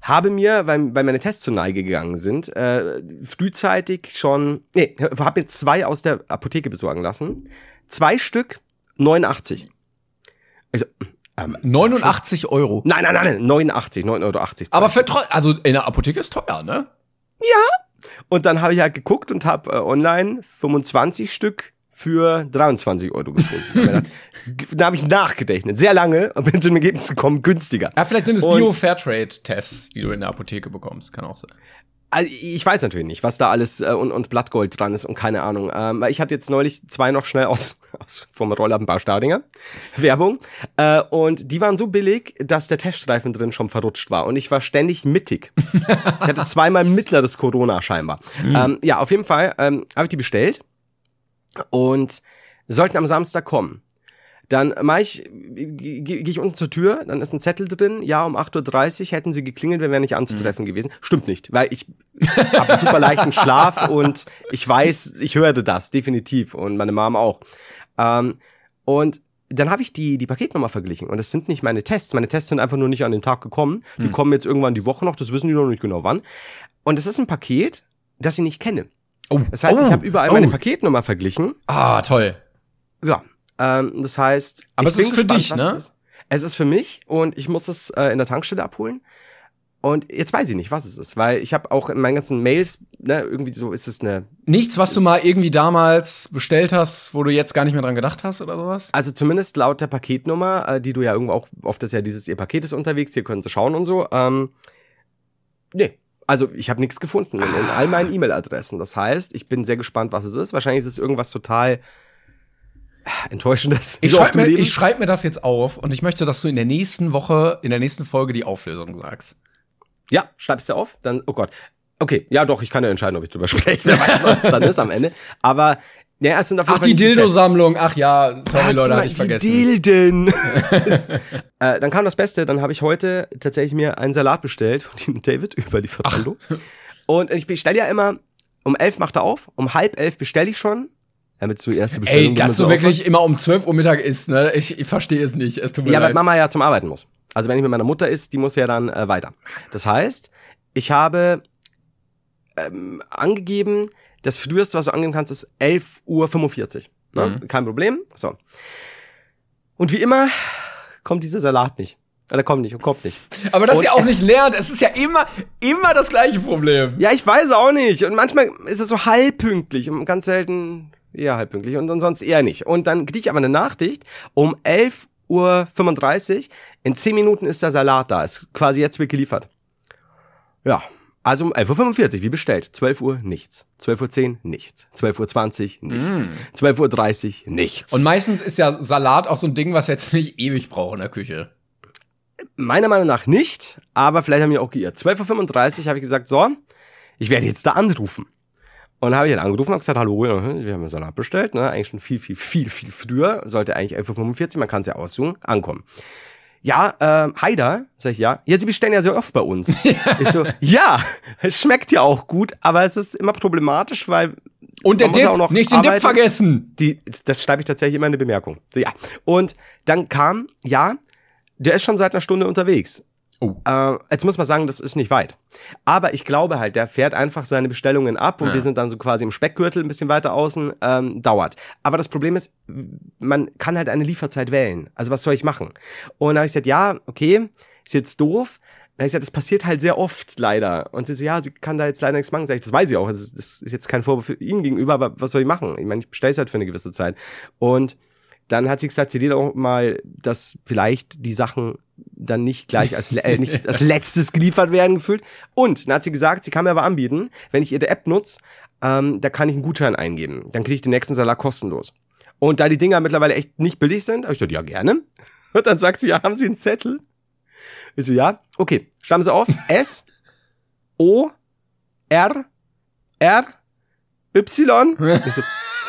habe mir, weil, weil meine Tests zur Neige gegangen sind, äh, frühzeitig schon, nee, habe mir zwei aus der Apotheke besorgen lassen. Zwei Stück, 89. Also, ähm, 89 Euro. nein, nein, nein, nein, 89, 9,80 Euro. Aber für also in der Apotheke ist teuer, ne? Und dann habe ich halt geguckt und habe äh, online 25 Stück für 23 Euro gefunden. Da habe ich nachgerechnet, sehr lange und bin zu dem Ergebnis gekommen, günstiger. Ja, vielleicht sind es Bio-Fairtrade-Tests, die du in der Apotheke bekommst. Kann auch sein. Also ich weiß natürlich nicht, was da alles äh, und, und Blattgold dran ist und keine Ahnung. Ähm, ich hatte jetzt neulich zwei noch schnell aus, aus vom Rollladenbau Staudinger Werbung äh, und die waren so billig, dass der Teststreifen drin schon verrutscht war und ich war ständig mittig. ich hatte zweimal mittleres Corona scheinbar. Ähm, ja, auf jeden Fall ähm, habe ich die bestellt und sollten am Samstag kommen. Dann mach ich, gehe geh ich unten zur Tür, dann ist ein Zettel drin, ja, um 8.30 Uhr hätten sie geklingelt, wir wären nicht anzutreffen gewesen. Stimmt nicht, weil ich habe super leichten Schlaf und ich weiß, ich hörte das, definitiv. Und meine Mom auch. Ähm, und dann habe ich die, die Paketnummer verglichen und das sind nicht meine Tests. Meine Tests sind einfach nur nicht an den Tag gekommen. Die kommen jetzt irgendwann die Woche noch, das wissen die noch nicht genau wann. Und es ist ein Paket, das ich nicht kenne. Oh, Das heißt, oh, ich habe überall oh. meine Paketnummer verglichen Ah, toll. ja, ähm, das heißt, Aber ich es ist für gespannt, dich, was ne? Es ist. Es ist für mich und ich muss es äh, in der Tankstelle abholen. Und jetzt weiß ich nicht, was es ist, weil ich habe auch in meinen ganzen Mails, ne, irgendwie so ist es eine, Nichts, was du mal irgendwie damals bestellt hast, wo du jetzt gar nicht mehr dran gedacht hast oder sowas? also zumindest laut der Paketnummer, äh, die du ja irgendwo auch, oft ist ja dieses, ihr Paket ist unterwegs, hier können sie schauen und so, ähm, nee. Also ich habe nichts gefunden in, in all meinen E-Mail-Adressen. Das heißt, ich bin sehr gespannt, was es ist. Wahrscheinlich ist es irgendwas total enttäuschendes. Ich schreibe mir, ich schreib mir das jetzt auf und ich möchte, dass du in der nächsten Woche, in der nächsten Folge die Auflösung sagst. Ja, schreibst du auf? Dann, oh Gott. Okay, ja doch, ich kann ja entscheiden, ob ich drüber spreche. Wer weiß, was es dann ist am Ende. Aber, ja, es sind auf jeden Ach, Fall die. Dildo-Sammlung. Ach ja, sorry, Leute, hatte ich die vergessen. Dilden. äh, dann kam das Beste, dann habe ich heute tatsächlich mir einen Salat bestellt von David über Lieferando. Und ich bestelle ja immer, um elf macht er auf, um halb elf bestelle ich schon, damit du die erste Bestellung Ey, dass so du wirklich immer um 12 Uhr Mittag isst, ne? Ich, ich verstehe es nicht. Es tut mir Ja, weil leid. Mama ja zum Arbeiten muss. Also wenn ich mit meiner Mutter ist, die muss ja dann äh, weiter. Das heißt, ich habe ähm, angegeben, das früheste, was du angeben kannst, ist 11.45 Uhr. Ne? Kein Problem. So. Und wie immer kommt dieser Salat nicht. Oder kommt nicht und kommt nicht. Aber dass Und ihr auch nicht lernt, es ist ja immer, immer das gleiche Problem. Ja, ich weiß auch nicht. Und manchmal ist es so halbpünktlich und ganz selten eher halbpünktlich und sonst eher nicht. Und dann kriege ich aber eine Nachricht um 11.35 Uhr. In 10 Minuten ist der Salat da. Ist quasi jetzt wird geliefert. Ja. Also um 11.45 Uhr, wie bestellt. 12 Uhr nichts. 12.10 Uhr nichts. 12.20 Uhr nichts. 12.30 Uhr nichts. Und meistens ist ja Salat auch so ein Ding, was jetzt nicht ewig braucht in der Küche. Meiner Meinung nach nicht, aber vielleicht haben wir auch geirrt. 12.35 Uhr habe ich gesagt, so, ich werde jetzt da anrufen. Und habe ich dann angerufen und gesagt, hallo, wir haben Salat bestellt, ne? eigentlich schon viel, viel, viel, viel früher, sollte eigentlich 11.45 Uhr, man kann es ja aussuchen, ankommen. Ja, äh, Haider, sag ich ja. Ja, sie bestellen ja sehr oft bei uns. ich so, ja, es schmeckt ja auch gut, aber es ist immer problematisch, weil Und der ja Dip, auch noch nicht den Dip vergessen. Die, das schreibe ich tatsächlich immer in die Bemerkung. Ja. Und dann kam, ja, der ist schon seit einer Stunde unterwegs. Oh. Äh, jetzt muss man sagen, das ist nicht weit. Aber ich glaube halt, der fährt einfach seine Bestellungen ab und Ja. wir sind dann so quasi im Speckgürtel ein bisschen weiter außen, ähm, dauert. Aber das Problem ist, man kann halt eine Lieferzeit wählen. Also was soll ich machen? Und dann habe ich gesagt, ja, okay, ist jetzt doof. Dann habe ich gesagt, das passiert halt sehr oft leider. Und sie so, ja, sie kann da jetzt leider nichts machen. Sag ich, das weiß ich auch. Das ist, das ist jetzt kein Vorwurf für ihn gegenüber, aber was soll ich machen? Ich meine, ich bestelle es halt für eine gewisse Zeit. Und dann hat sie gesagt, sie dir auch mal, dass vielleicht die Sachen dann nicht gleich als, äh, nicht als letztes geliefert werden gefühlt. Und dann hat sie gesagt, sie kann mir aber anbieten, wenn ich ihre App nutze, ähm, da kann ich einen Gutschein eingeben. Dann kriege ich den nächsten Salat kostenlos. Und da die Dinger mittlerweile echt nicht billig sind, habe ich gesagt, ja, gerne. Und dann sagt sie, ja, haben Sie einen Zettel? Ich so, ja. Okay, schreiben Sie auf. S, O, R, R, Y. Ich so,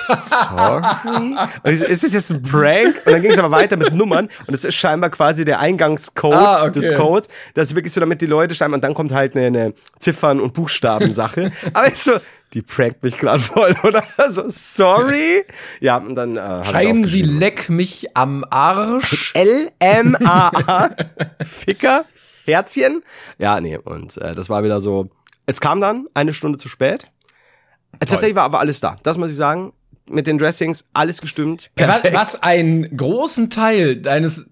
sorry. Ich ist das jetzt ein Prank? Und dann ging es aber weiter mit Nummern. Und das ist scheinbar quasi der Eingangscode Ah, okay. des Codes. Das ist wirklich so, damit die Leute schreiben. Und dann kommt halt eine, eine Ziffern- und Buchstabensache. aber ich so, die prankt mich gerade voll, oder? So, sorry. Ja, und dann äh, Schreiben Sie leck mich am Arsch. L-M-A-A. Ficker. Herzchen. Ja, nee, und äh, das war wieder so. Es kam dann eine Stunde zu spät. Äh, Tatsächlich war aber alles da. Das muss ich sagen. Mit den Dressings, alles gestimmt. Was, Perfekt. was einen großen Teil deines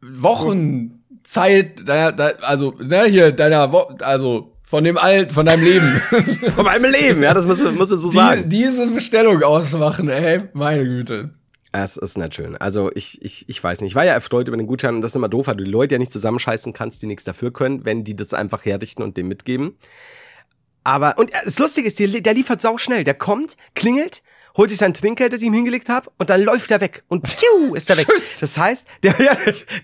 Wochenzeit, deiner, de, also, ne, hier, deiner, Wo also, von dem Alt, von deinem Leben. Von meinem Leben, ja, das muss, muss ich so Die, sagen. diese Bestellung ausmachen, ey, meine Güte. Es ist nicht schön. Also ich, ich, ich weiß nicht. Ich war ja erfreut über den Gutschein und das ist immer doof, weil du die Leute ja nicht zusammenscheißen kannst, die nichts dafür können, wenn die das einfach herrichten und dem mitgeben. Aber, und das Lustige ist, der, der liefert sau schnell. Der kommt, klingelt, holt sich sein Trinkgeld, das ich ihm hingelegt habe, und dann läuft er weg. Und piu, ist er weg. Tschüss. Das heißt, der, ja,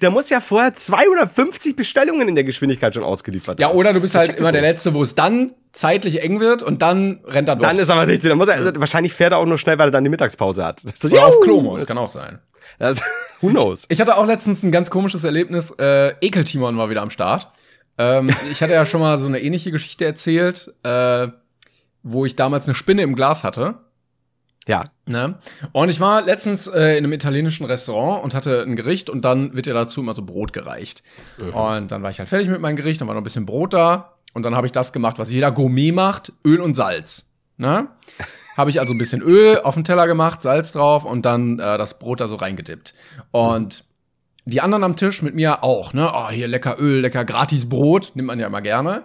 der muss ja vorher 250 Bestellungen in der Geschwindigkeit schon ausgeliefert Ja, haben. oder du bist halt immer das der. Letzte, wo es dann zeitlich eng wird und dann rennt er doch. Dann ist aber richtig. Dann muss er, wahrscheinlich fährt er auch nur schnell, weil er dann die Mittagspause hat. Das so, oder auf. Klo muss, kann auch sein. Das, who knows? Ich hatte auch letztens ein ganz komisches Erlebnis. Äh, Ekeltimon war wieder am Start. Ähm, ich hatte ja schon mal so eine ähnliche Geschichte erzählt, äh, wo ich damals eine Spinne im Glas hatte. Ja. Ne? Und ich war letztens äh, in einem italienischen Restaurant und hatte ein Gericht und dann wird ja dazu immer so Brot gereicht. Und dann war ich halt fertig mit meinem Gericht, dann war noch ein bisschen Brot da und dann habe ich das gemacht, was jeder Gourmet macht, Öl und Salz. Ne? habe ich also ein bisschen Öl auf den Teller gemacht, Salz drauf und dann äh, das Brot da so reingedippt. Und die anderen am Tisch mit mir auch, ne? Oh, hier lecker Öl, lecker gratis Brot, nimmt man ja immer gerne.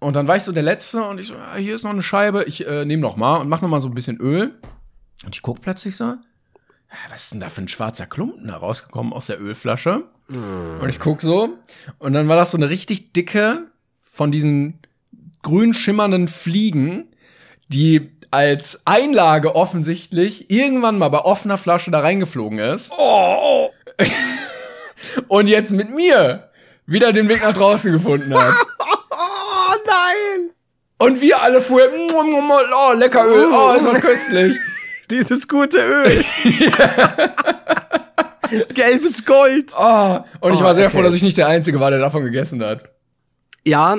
Und dann war ich so der Letzte und ich so, ah, hier ist noch eine Scheibe, ich äh, nehme noch mal und mach noch mal so ein bisschen Öl. Und ich guck plötzlich so, "Hä, was ist denn da für ein schwarzer Klumpen da rausgekommen aus der Ölflasche? Und ich guck so und dann war das so eine richtig dicke von diesen grün schimmernden Fliegen, die als Einlage offensichtlich irgendwann mal bei offener Flasche da reingeflogen ist. Oh, Und jetzt mit mir wieder den Weg nach draußen gefunden hat. oh! Und wir alle vorher, oh, lecker Öl, oh, ist das köstlich. Dieses gute Öl. Gelbes Gold. Oh, und ich Oh, war sehr okay. froh, dass ich nicht der Einzige war, der davon gegessen hat. Ja,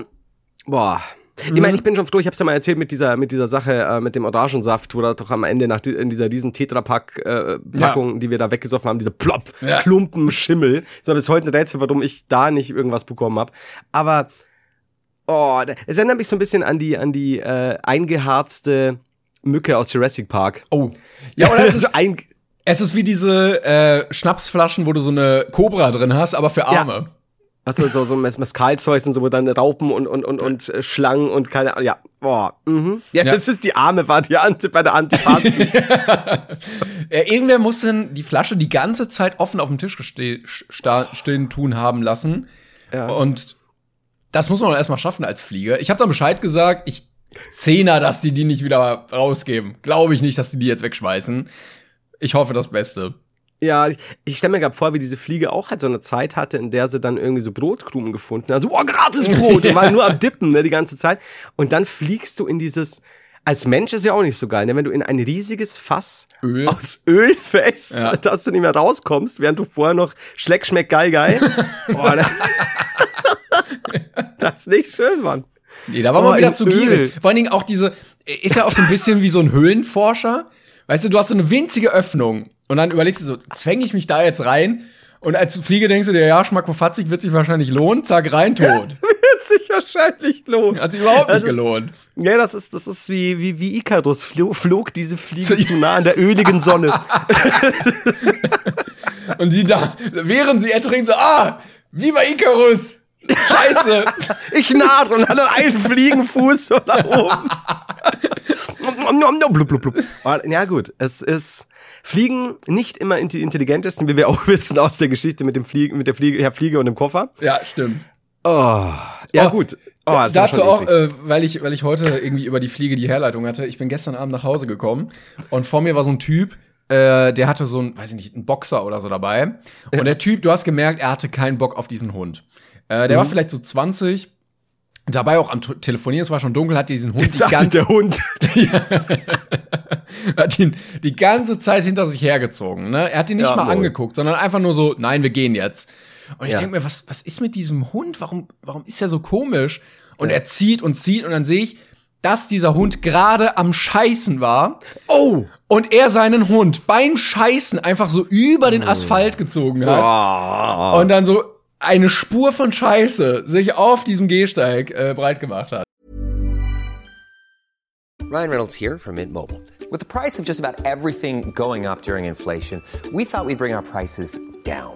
boah. Ich meine, ich bin schon froh, ich hab's ja mal erzählt mit dieser, mit dieser Sache, äh, mit dem Orangensaft, wo da doch am Ende nach di in dieser diesen Tetrapack-Packung, die wir da weggesoffen haben, diese Plop, Ja. Klumpen, Schimmel. Ist mir bis heute ein Rätsel, warum ich da nicht irgendwas bekommen hab. Aber, oh, es erinnert mich so ein bisschen an die, an die äh, eingeharzte Mücke aus Jurassic Park. Oh. Ja, oder es ist, ein, es ist wie diese äh, Schnapsflaschen, wo du so eine Cobra drin hast, aber für Arme. Was so, so, so Mes- Mescalzeug und so, wo dann Raupen und, und, und, und äh, Schlangen und keine Ahnung. Ja, boah. Mhm. Ja, Ja. das ist die arme Variante bei der Antipasten. Ja, irgendwer muss denn die Flasche die ganze Zeit offen auf dem Tisch stehen tun haben lassen. Ja. Und das muss man doch erstmal schaffen als Flieger. Ich habe dann Bescheid gesagt, ich Zehner, dass die die nicht wieder rausgeben. Glaube ich nicht, dass die die jetzt wegschmeißen. Ich hoffe das Beste. Ja, ich, stelle mir gerade vor, wie diese Fliege auch halt so eine Zeit hatte, in der sie dann irgendwie so Brotkrumen gefunden hat. So, oh, gratis Brot! Und war nur am Dippen, ne, die ganze Zeit. Und dann fliegst du in dieses, als Mensch ist ja auch nicht so geil, ne? wenn du in ein riesiges Fass Öl. aus Öl fällst, Ja. dass du nicht mehr rauskommst, während du vorher noch Schleck, schmeck, geil, geil. Boah, das, ist nicht schön, Mann. Nee, da war Oh, man wieder zu Öl. gierig. Vor allen Dingen auch diese, ist ja auch so ein bisschen wie so ein Höhlenforscher. Weißt du, du hast so eine winzige Öffnung und dann überlegst du so, zwänge ich mich da jetzt rein? Und als Fliege denkst du dir, ja, schmackofatzig wird sich wahrscheinlich lohnen, zack, rein, tot. Wird sich wahrscheinlich lohnen. Hat sich überhaupt Das nicht ist- gelohnt. Ja, das ist, das ist wie, wie, wie Icarus. Flog, flog diese Fliege zu nah an der öligen Sonne. Und sie da, während sie ertrinkt, so, ah, Viva Icarus! Scheiße! Ich naht und hatte einen Fliegenfuß so nach oben. blub, blub, blub. Aber, Ja gut, es ist Fliegen nicht immer die intelligentesten, wie wir auch wissen aus der Geschichte mit dem Fliegen, mit der Fliege, Herr Fliege und dem Koffer. ja, stimmt. Oh, ja Oh, gut. Oh, Dazu auch, äh, weil ich, weil ich heute irgendwie über die Fliege die Herleitung hatte. Ich bin gestern Abend nach Hause gekommen und vor mir war so ein Typ, äh, der hatte so ein, weiß ich nicht, einen Boxer oder so dabei. Und der Typ, du hast gemerkt, er hatte keinen Bock auf diesen Hund. Äh, der war Mhm. vielleicht so 20. Dabei auch am Telefonieren, es war schon dunkel, hat diesen Hund Jetzt die ganze, der Hund. hat ihn die ganze Zeit hinter sich hergezogen. Ne? Er hat ihn nicht Ja, mal moin. angeguckt, sondern einfach nur so, nein, wir gehen jetzt. Und ich Ja. denke mir, was, was ist mit diesem Hund? Warum, warum ist er so komisch? Und er zieht und zieht und dann sehe ich, dass dieser Hund gerade am Scheißen war Oh! und er seinen Hund beim Scheißen einfach so über den Asphalt gezogen hat Oh. und dann so eine Spur von Scheiße sich auf diesem Gehsteig äh, breit gemacht hat. Ryan Reynolds here from Mint Mobile. With the price of just about everything going up during inflation, we thought we'd bring our prices down.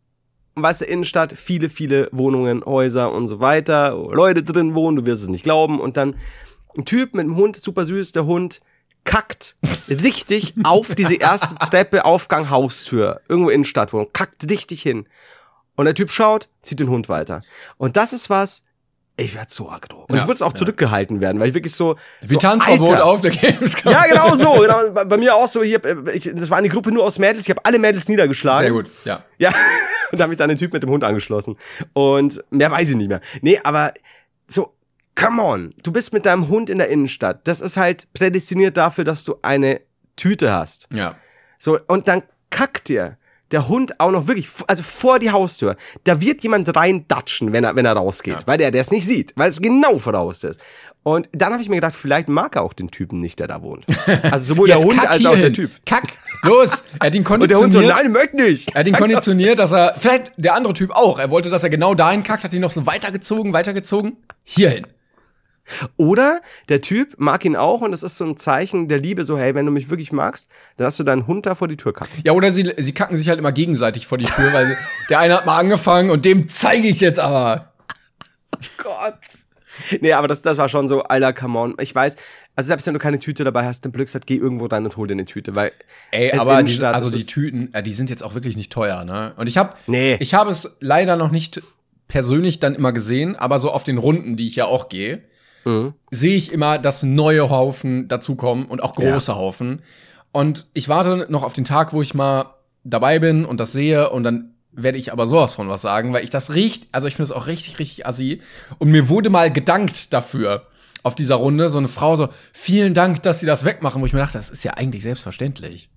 Weißt du, Innenstadt, viele, viele Wohnungen, Häuser und so weiter, Leute drin wohnen, du wirst es nicht glauben. Und dann ein Typ mit einem Hund, super süß, der Hund kackt richtig auf diese erste Treppe, Aufgang, Haustür, irgendwo Innenstadtwohnung, kackt richtig hin. Und der Typ schaut, zieht den Hund weiter. Und das ist was, ich werde so aggro. Und Ja, ich muss auch zurückgehalten werden, weil ich wirklich so. Wie so, Tanzverbot Alter, auf der Gamescom. ja, genau so. Genau. Bei, bei mir auch so. Hier, äh, ich, das war eine Gruppe nur aus Mädels. Ich habe alle Mädels niedergeschlagen. Sehr gut, ja. Ja. Und da habe ich dann den Typ mit dem Hund angeschlossen. Und mehr weiß ich nicht mehr. Nee, aber so, come on. Du bist mit deinem Hund in der Innenstadt. Das ist halt prädestiniert dafür, dass du eine Tüte hast. Ja. So, und dann kackt dir der Hund auch noch wirklich, also vor die Haustür. Da wird jemand reindatschen, wenn er, wenn er rausgeht, weil der, der es nicht sieht, weil es genau vor der Haustür ist. Und dann habe ich mir gedacht, vielleicht mag er auch den Typen nicht, der da wohnt. Also sowohl der Hund als auch der hin. Typ. Kack, los. Er hat ihn Und der Hund konditioniert. so, nein, möchte nicht. Er hat ihn konditioniert, dass er, vielleicht der andere Typ auch, er wollte, dass er genau dahin kackt, hat ihn noch so weitergezogen, weitergezogen, hierhin. Oder der Typ mag ihn auch und das ist so ein Zeichen der Liebe, so, hey, wenn du mich wirklich magst, dann hast du deinen Hund da vor die Tür kacken. Ja, oder sie, sie kacken sich halt immer gegenseitig vor die Tür, weil der eine hat mal angefangen und dem zeige ich jetzt aber. Gott. Nee, aber das, das war schon so, Alter, come on. Ich weiß, also selbst wenn du keine Tüte dabei hast, dann Glücks hat, geh irgendwo rein und hol dir eine Tüte, weil Ey, es aber die, also die Tüten, ja, die sind jetzt auch wirklich nicht teuer, ne? Und ich habe Nee. ich habe es leider noch nicht persönlich dann immer gesehen, aber so auf den Runden, die ich ja auch gehe, Mhm. sehe ich immer, dass neue Haufen dazukommen und auch große Haufen. Und ich warte noch auf den Tag, wo ich mal dabei bin und das sehe und dann werde ich aber sowas von was sagen, weil ich das riecht, also ich finde es auch richtig, richtig assi. Und mir wurde mal gedankt dafür auf dieser Runde, so eine Frau so, vielen Dank, dass sie das wegmachen, wo ich mir dachte, das ist ja eigentlich selbstverständlich.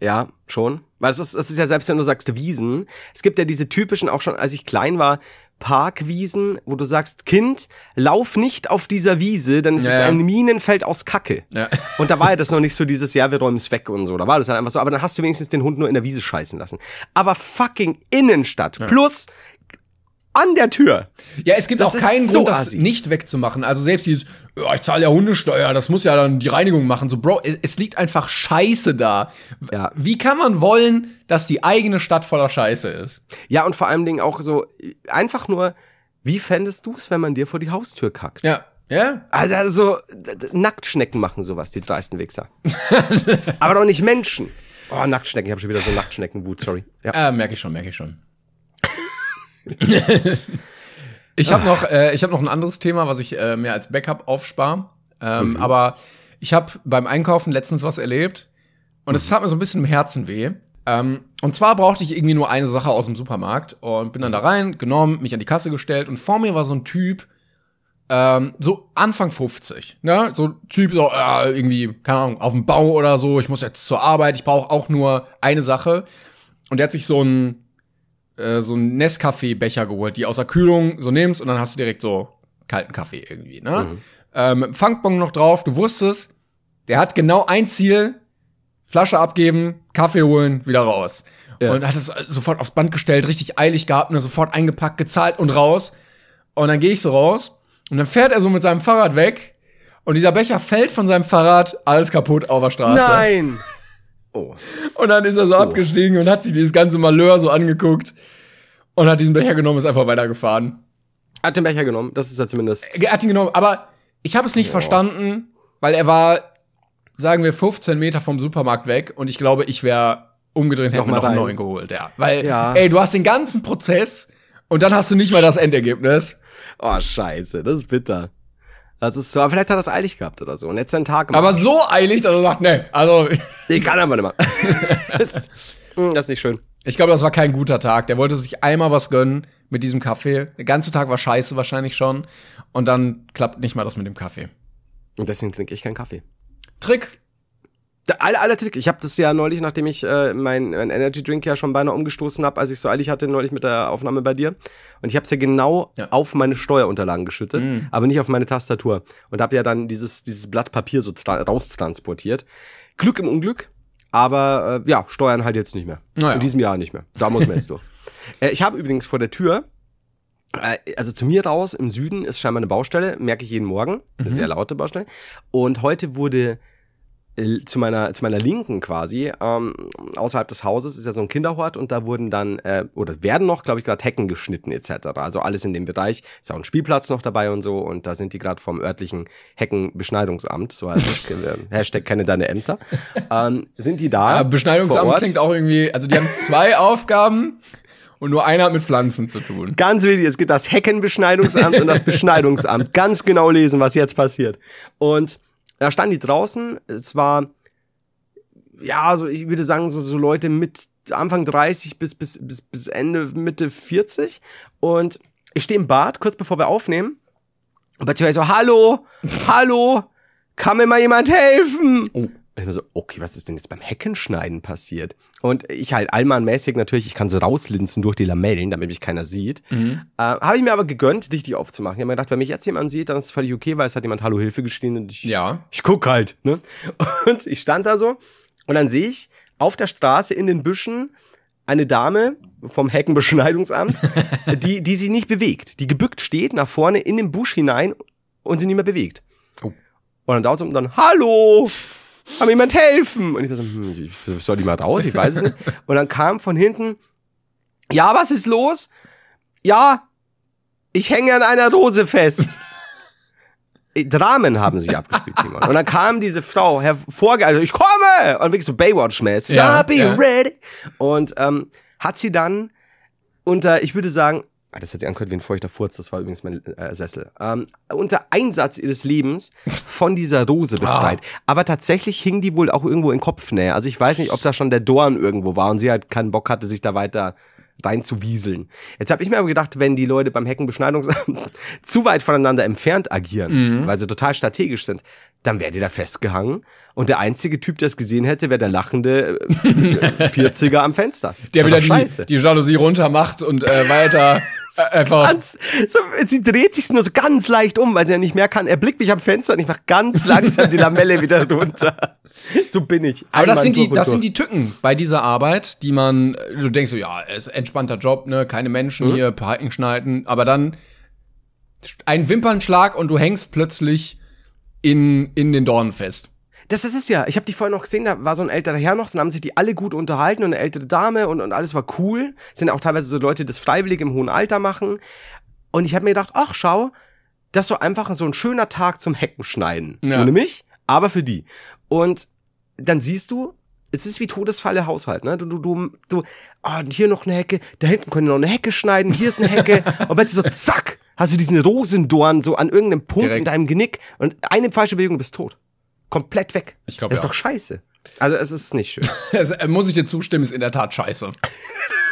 Ja, schon. Weil es ist, es ist ja selbst, wenn du sagst Wiesen, es gibt ja diese typischen, auch schon als ich klein war, Parkwiesen, wo du sagst, Kind, lauf nicht auf dieser Wiese, denn es Ja, ist ja. ein Minenfeld aus Kacke. Ja. Und da war ja das noch nicht so dieses, ja, wir räumen es weg und so. Da war das dann einfach so, aber dann hast du wenigstens den Hund nur in der Wiese scheißen lassen. Aber fucking Innenstadt plus an der Tür. Ja, es gibt Das auch keinen so Grund, das assi. nicht wegzumachen. Also selbst dieses, ja, ich zahle ja Hundesteuer, das muss ja dann die Reinigung machen. So, Bro, es, liegt einfach Scheiße da. Ja. Wie kann man wollen, dass die eigene Stadt voller Scheiße ist? Ja, und vor allem Dingen auch so, einfach nur, wie fändest du es, wenn man dir vor die Haustür kackt? Ja. Ja? Also, also d- d- Nacktschnecken machen sowas, die dreisten Wichser. Aber doch nicht Menschen. Oh, Nacktschnecken, ich habe schon wieder so Nacktschneckenwut, sorry. Ja. Äh, merke ich schon, merke ich schon. ich habe noch, äh, ich habe noch ein anderes Thema, was ich äh, mir als Backup aufspare. Ähm, Aber ich habe beim Einkaufen letztens was erlebt und es tat mir so ein bisschen im Herzen weh. Ähm, und zwar brauchte ich irgendwie nur eine Sache aus dem Supermarkt und bin dann da rein, genommen, mich an die Kasse gestellt und vor mir war so ein Typ, ähm, so Anfang 50, ne? So Typ, so äh, irgendwie, keine Ahnung, auf dem Bau oder so, ich muss jetzt zur Arbeit, ich brauche auch nur eine Sache. Und der hat sich so ein äh, so ein Nescafé-Becher geholt, die aus der Kühlung so nimmst und dann hast du direkt so kalten Kaffee irgendwie, ne? Ähm, mit dem Funkbon noch drauf, du wusstest, der hat genau ein Ziel, Flasche abgeben, Kaffee holen, wieder raus. Ja. Und hat es sofort aufs Band gestellt, richtig eilig gehabt, ne, sofort eingepackt, gezahlt und raus. Und dann gehe ich so raus und dann fährt er so mit seinem Fahrrad weg und dieser Becher fällt von seinem Fahrrad, alles kaputt auf der Straße. Nein! Oh. Und dann ist er so abgestiegen und hat sich dieses ganze Malheur so angeguckt und hat diesen Becher genommen und ist einfach weitergefahren. Hat den Becher genommen, das ist ja zumindest. Er hat ihn genommen, aber ich habe es nicht verstanden, weil er war, sagen wir, 15 Meter vom Supermarkt weg und ich glaube, ich wäre umgedreht, hätte Noch mir noch einen neuen geholt, ja. Weil, Ja. ey, du hast den ganzen Prozess und dann hast du nicht mal das Endergebnis. Oh, scheiße, das ist bitter. Das ist so, aber vielleicht hat er das eilig gehabt oder so. Und jetzt einen Tag. Aber so eilig, dass er sagt, nee, also Ich kann aber nicht mehr. das, Hm, das ist nicht schön. ich glaube, das war kein guter Tag. Der wollte sich einmal was gönnen mit diesem Kaffee. Der ganze Tag war scheiße wahrscheinlich schon und dann klappt nicht mal das mit dem Kaffee. Und deswegen trinke ich keinen Kaffee. Trick. Aller Trick. Ich habe das ja neulich, nachdem ich äh, mein, mein Energy Drink ja schon beinahe umgestoßen habe, als ich so eilig hatte, neulich mit der Aufnahme bei dir. Und ich habe es ja genau Ja. auf meine Steuerunterlagen geschüttet, aber nicht auf meine Tastatur. Und habe ja dann dieses, dieses Blatt Papier so tra- raustransportiert. Glück im Unglück, aber äh, ja, Steuern halt jetzt nicht mehr. Naja. In diesem Jahr nicht mehr. Da muss man jetzt durch. Äh, ich habe übrigens vor der Tür äh, also zu mir raus im Süden ist scheinbar eine Baustelle, merke ich jeden Morgen, eine sehr laute Baustelle. Und heute wurde zu meiner zu meiner Linken quasi ähm, außerhalb des Hauses ist ja so ein Kinderhort und da wurden dann äh, oder werden noch glaube ich gerade Hecken geschnitten etc. Also alles in dem Bereich ist auch ein Spielplatz noch dabei und so und da sind die gerade vom örtlichen Heckenbeschneidungsamt so heißt es äh, Hashtag kenne deine Ämter ähm, sind die da vor Beschneidungsamt klingt auch irgendwie, also die haben zwei Aufgaben und nur einer hat mit Pflanzen zu tun. Ganz wichtig, es gibt das Heckenbeschneidungsamt und das Beschneidungsamt. Ganz genau lesen, was jetzt passiert. Und da standen die draußen. Es war, ja, so, ich würde sagen, so, so Leute mit Anfang 30 bis, bis, bis, bis Ende, Mitte 40. Und ich stehe im Bad, kurz bevor wir aufnehmen. Und plötzlich so, hallo, hallo, kann mir mal jemand helfen? Und ich mir so, okay, was ist denn jetzt beim Heckenschneiden passiert? Und ich halt Allmann-mäßig natürlich, ich kann so rauslinsen durch die Lamellen, damit mich keiner sieht. Äh, habe ich mir aber gegönnt, dich die aufzumachen. Ich habe mir gedacht, wenn mich jetzt jemand sieht, dann ist es völlig okay, weil es hat jemand Hallo Hilfe geschrien und ich, Ja. ich guck halt. Ne? Und ich stand da so und dann sehe ich auf der Straße in den Büschen eine Dame vom Heckenbeschneidungsamt, die, die sich nicht bewegt, die gebückt steht nach vorne in den Busch hinein und sie nicht mehr bewegt. Oh. Und dann dauert es und dann, hallo, kann mir jemand helfen? Und ich dachte so, hm, ich- soll die mal raus? Ich weiß es nicht. Und dann kam von hinten, ja, was ist los? Ja, ich hänge an einer Rose fest. Äh, Dramen haben sich abgespielt, Timon. Und dann kam diese Frau hervorge, also ich komme! Und wirklich so Baywatch-mäßig. Ja, Ja, be ja. ready. Und ähm, hat sie dann unter, ich würde sagen, das hat sie angehört wie ein feuchter Furz, das war übrigens mein äh, Sessel, ähm, unter Einsatz ihres Lebens von dieser Rose befreit. Aber tatsächlich hing die wohl auch irgendwo in Kopfnähe. Also ich weiß nicht, ob da schon der Dorn irgendwo war und sie halt keinen Bock hatte, sich da weiter rein zu wieseln. Jetzt habe ich mir aber gedacht, wenn die Leute beim Heckenbeschneidungsamt zu weit voneinander entfernt agieren, weil sie total strategisch sind, dann wäre die da festgehangen und der einzige Typ, der es gesehen hätte, wäre der lachende äh, 40er am Fenster. Der wieder die, die Jalousie runter macht und äh, weiter äh, einfach. Ganz, so, sie dreht sich nur so ganz leicht um, weil sie ja nicht mehr kann. Er blickt mich am Fenster und ich mach ganz langsam die Lamelle wieder runter. So bin ich. Aber das sind, die, das durch. sind die Tücken bei dieser Arbeit, die man, du denkst so, ja, ist entspannter Job, ne, keine Menschen hier, Parken schneiden, aber dann ein Wimpernschlag und du hängst plötzlich in, in den Dornen fest. Das ist es ja. Ich habe die vorher noch gesehen, da war so ein älterer Herr noch, dann haben sich die alle gut unterhalten und eine ältere Dame und, und alles war cool. Sind auch teilweise so Leute, die das freiwillig im hohen Alter machen. Und ich habe mir gedacht, ach schau, das ist so einfach so ein schöner Tag zum Heckenschneiden. Ja. Ohne mich, aber für die. Und dann siehst du, es ist wie Todesfalle Haushalt, ne? Du, du, du, du, ah, hier noch eine Hecke, da hinten können wir noch eine Hecke schneiden, hier ist eine Hecke. und plötzlich so, zack, hast du diesen Rosendorn so an irgendeinem Punkt Direkt. in deinem Genick und eine falsche Bewegung bist tot. Komplett weg. Ich glaub, Das ist ja. doch scheiße. Also es ist nicht schön. Also, äh, muss ich dir zustimmen, ist in der Tat scheiße.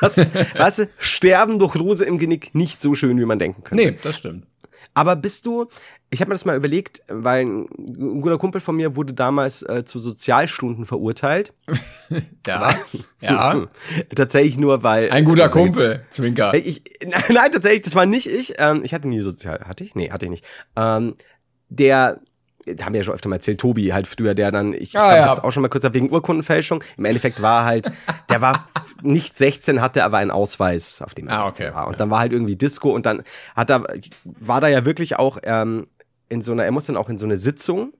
Das ist, weißt du, Sterben durch Rose im Genick nicht so schön, wie man denken könnte. Nee, das stimmt. Aber bist du, ich habe mir das mal überlegt, weil ein guter Kumpel von mir wurde damals äh, zu Sozialstunden verurteilt. Ja. Ja. Tatsächlich nur, weil. Ein guter also jetzt- Kumpel, Zwinker. Ich, nein, tatsächlich, das war nicht ich. Ähm, ich hatte nie Sozial. Hatte ich? Nee, hatte ich nicht. Ähm, der, da haben wir ja schon öfter mal erzählt, Tobi halt früher, der dann, ich Ah, glaube, ja. auch schon mal kurz wegen Urkundenfälschung. Im Endeffekt war halt, der war nicht 16, hatte aber einen Ausweis, auf dem er Ah, 16 okay. war. Und dann war halt irgendwie Disco und dann hat er, war da ja wirklich auch ähm, in so einer, er muss dann auch in so eine Sitzung,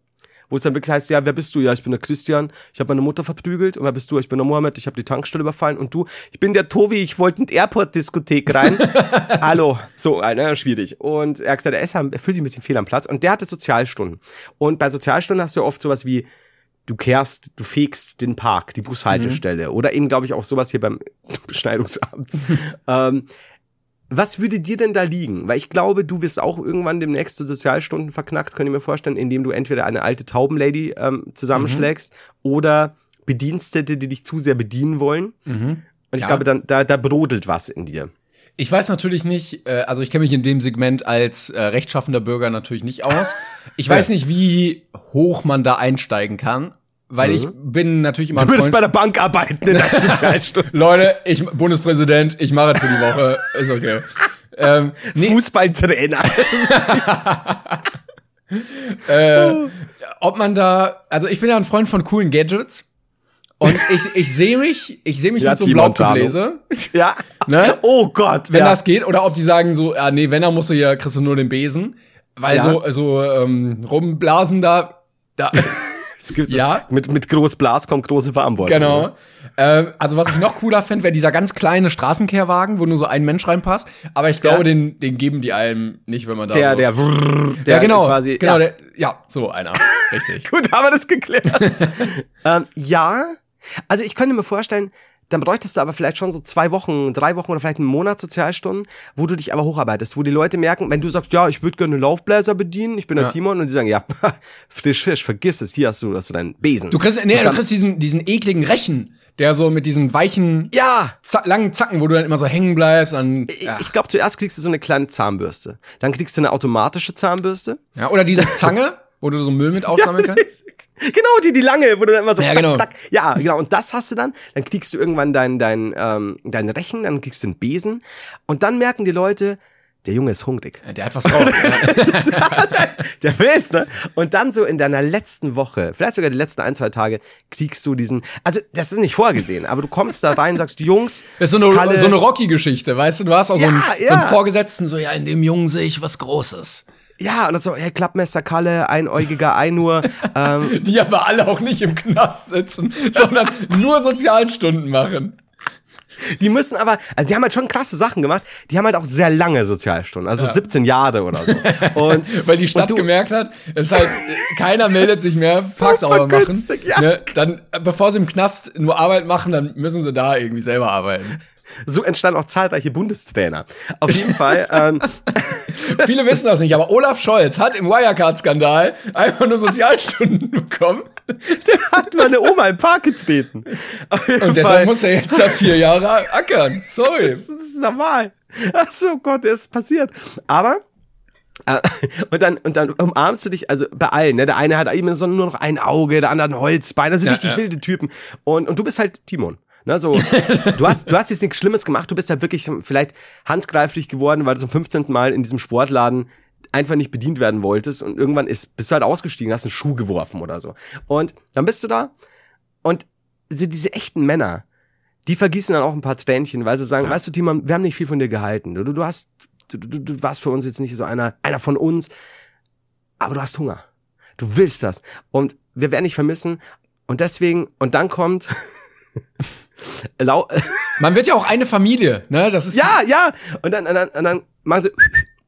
wo es dann wirklich heißt, ja, wer bist du? Ja, ich bin der Christian, ich habe meine Mutter verprügelt. Und wer bist du? Ich bin der Mohammed, ich habe die Tankstelle überfallen. Und du? Ich bin der Tobi, ich wollte in die Airport-Diskothek rein. Hallo. So, äh, ne, schwierig. Und er hat gesagt, er, ist, er fühlt sich ein bisschen fehl am Platz. Und der hatte Sozialstunden. Und bei Sozialstunden hast du ja oft sowas wie, du kehrst, du fegst den Park, die Bushaltestelle. Oder eben, glaube ich, auch sowas hier beim Beschneidungsamt. ähm, was würde dir denn da liegen? Weil ich glaube, du wirst auch irgendwann demnächst zu Sozialstunden verknackt, könnt ihr mir vorstellen, indem du entweder eine alte Taubenlady ähm, zusammenschlägst oder Bedienstete, die dich zu sehr bedienen wollen. Und ich Ja. glaube, dann, da, da brodelt was in dir. Ich weiß natürlich nicht, äh, also ich kenne mich in dem Segment als äh, rechtschaffender Bürger natürlich nicht aus. Ich weiß nicht, wie hoch man da einsteigen kann, weil ich bin natürlich immer Du würdest bei der Bank arbeiten in der Sozialstunde. Leute, ich Bundespräsident, ich mache es für die Woche, ist okay. ähm, nee, Fußballtrainer. äh, ob man da, also ich bin ja ein Freund von coolen Gadgets und ich, ich sehe mich, ich sehe mich Ja, mit so einem. Blaubläser, ja. Ne? Oh Gott. wenn ja. das geht, oder ob die sagen so, ja nee, wenn, dann musst du hier, kriegst du nur den Besen, weil Ja. so, so ähm, rumblasen da, da Es gibt Ja. das, mit, mit groß Blas kommt große Verantwortung. Genau. Ähm, also was ich noch cooler fände, wäre dieser ganz kleine Straßenkehrwagen, wo nur so ein Mensch reinpasst. Aber ich glaube, Ja. den, den geben die einem nicht, wenn man da Der, so der, der ja genau, quasi. genau, ja. Der, ja, so einer, richtig. Gut, haben wir das geklärt. ähm, ja, also ich könnte mir vorstellen, dann bräuchtest du aber vielleicht schon so zwei Wochen, drei Wochen oder vielleicht einen Monat Sozialstunden, wo du dich aber hocharbeitest, wo die Leute merken, wenn du sagst, ja, ich würde gerne Laufbläser bedienen, ich bin der Ja. Timon, und die sagen, ja, frisch, frisch, vergiss es, hier hast du, hast du deinen Besen. Du kriegst, nee, Und du dann- kriegst diesen, diesen ekligen Rechen, der so mit diesen weichen, ja, za langen Zacken, wo du dann immer so hängen bleibst. Dann, ich, ich glaube, zuerst kriegst du so eine kleine Zahnbürste. Dann kriegst du eine automatische Zahnbürste. ja, oder diese Zange, wo du so Müll mit aufsammeln kannst. Genau, die, die lange, wo du dann immer so. Ja, genau. Ja, genau. Und das hast du dann. Dann kriegst du irgendwann dein, dein, ähm, dein Rechen, dann kriegst du einen Besen. Und dann merken die Leute, der Junge ist hungrig. Ja, Der hat was drauf. ja. der will's, ne? Und dann so in deiner letzten Woche, vielleicht sogar die letzten ein, zwei Tage, kriegst du diesen. Also, das ist nicht vorgesehen, aber du kommst da rein und sagst, Jungs. Das ist so eine, so eine Rocky-Geschichte, weißt du? Du hast auch so, einen, Ja, so ja. einen Vorgesetzten, so, ja, in dem Jungen sehe ich was Großes. Ja, und dann so, hey, Klappmesser Kalle, einäugiger Einur. ähm, Die aber alle auch nicht im Knast sitzen, sondern nur Sozialstunden machen. Die müssen aber, also die haben halt schon krasse Sachen gemacht. Die haben halt auch sehr lange Sozialstunden, also 17 Jahre oder so. Und Weil die Stadt du- gemerkt hat, es ist halt, keiner meldet sich mehr, So Park sauber machen. ja. Ne? Dann, bevor sie im Knast nur Arbeit machen, dann müssen sie da irgendwie selber arbeiten. So entstanden auch zahlreiche Bundestrainer. Auf jeden Fall. Ähm, Viele wissen das nicht, aber Olaf Scholz hat im Wirecard-Skandal einfach nur Sozialstunden bekommen. der hat meine Oma im Park getreten. Und Fall. deshalb muss er jetzt da vier Jahre ackern. Sorry. das ist normal. Ach so Gott, das ist passiert. Aber äh, und dann, und dann umarmst du dich, also bei allen, ne? Der eine hat eben so nur noch ein Auge, der andere ein Holzbein, das sind Ja, richtig ja. wilde Typen. Und, und du bist halt Timon. Ne, so, du, hast, du hast jetzt nichts Schlimmes gemacht, du bist halt wirklich vielleicht handgreiflich geworden, weil du zum 15. Mal in diesem Sportladen einfach nicht bedient werden wolltest und irgendwann ist, bist du halt ausgestiegen, hast einen Schuh geworfen oder so. Und dann bist du da und diese, diese echten Männer, die vergießen dann auch ein paar Tränchen, weil sie sagen, weißt du, Timon, wir haben nicht viel von dir gehalten. Du, du, du hast, du, du, du warst für uns jetzt nicht so einer, einer von uns, aber du hast Hunger. Du willst das. Und wir werden dich vermissen. Und deswegen, und dann kommt. Lau Man wird ja auch eine Familie, ne? Das ist ja, ja. Und dann, und dann, und dann machen sie.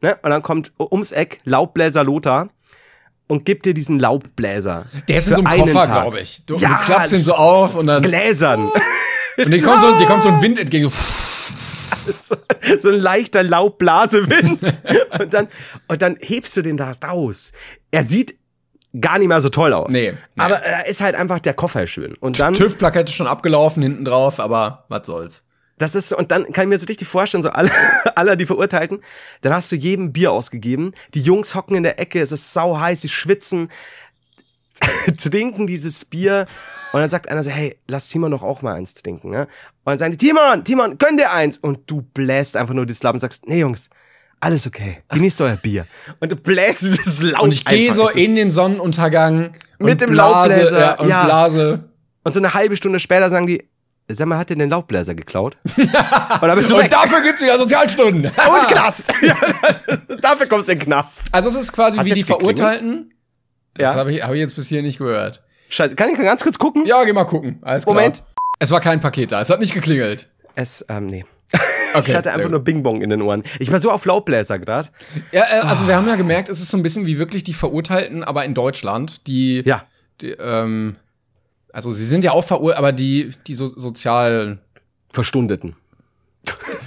Ne? Und dann kommt ums Eck Laubbläser Lothar und gibt dir diesen Laubbläser. Der ist in so einem Koffer, glaube ich. Du, Ja, du klappst ihn so auf und dann Gläsern. und dir kommt, so, dir kommt so ein Wind entgegen. so, so ein leichter Laubblasewind. und, dann, und dann hebst du den da raus. Er sieht gar nicht mehr so toll aus. Nee, nee. Aber er ist halt einfach, der Koffer ist schön. Und dann, TÜV-Plakette schon abgelaufen hinten drauf, aber was soll's. das ist, so- und dann kann ich mir so richtig vorstellen, so alle, alle die Verurteilten, dann hast du jedem Bier ausgegeben. Die Jungs hocken in der Ecke, es ist sau heiß, sie schwitzen, trinken dieses Bier. Und dann sagt einer so, hey, lass Timon doch auch mal eins trinken, ne? Und dann sagen die, Timon, Timon, gönn dir eins. Und du bläst einfach nur das Laub und sagst, nee, Jungs, alles okay. Genießt euer Bier. Und du bläst dieses Laub Und ich gehe so in den Sonnenuntergang Mit und dem blase, Laubbläser, ja, und ja. blase. Und so eine halbe Stunde später sagen die, sag mal, hat der den Laubbläser geklaut? und dann bist du Und dafür gibt's wieder Sozialstunden. Und Knast. ja, dafür kommst du in den Knast. Also es ist quasi Hat's wie die geklingelt? Verurteilten. Das Ja. habe ich, hab ich jetzt bis hier nicht gehört. Scheiße, kann ich mal ganz kurz gucken? Ja, geh mal gucken. Alles klar. Moment. Es war kein Paket da. Es hat nicht geklingelt. Es, ähm, nee. Okay. Ich hatte einfach nur Bing Bong in den Ohren. Ich war so auf Laubbläser gerade. Ja, äh, also wir haben ja gemerkt, es ist so ein bisschen wie wirklich die Verurteilten, aber in Deutschland, die, Ja. die ähm, also sie sind ja auch verurteilt, aber die, die so, sozial, Verstundeten.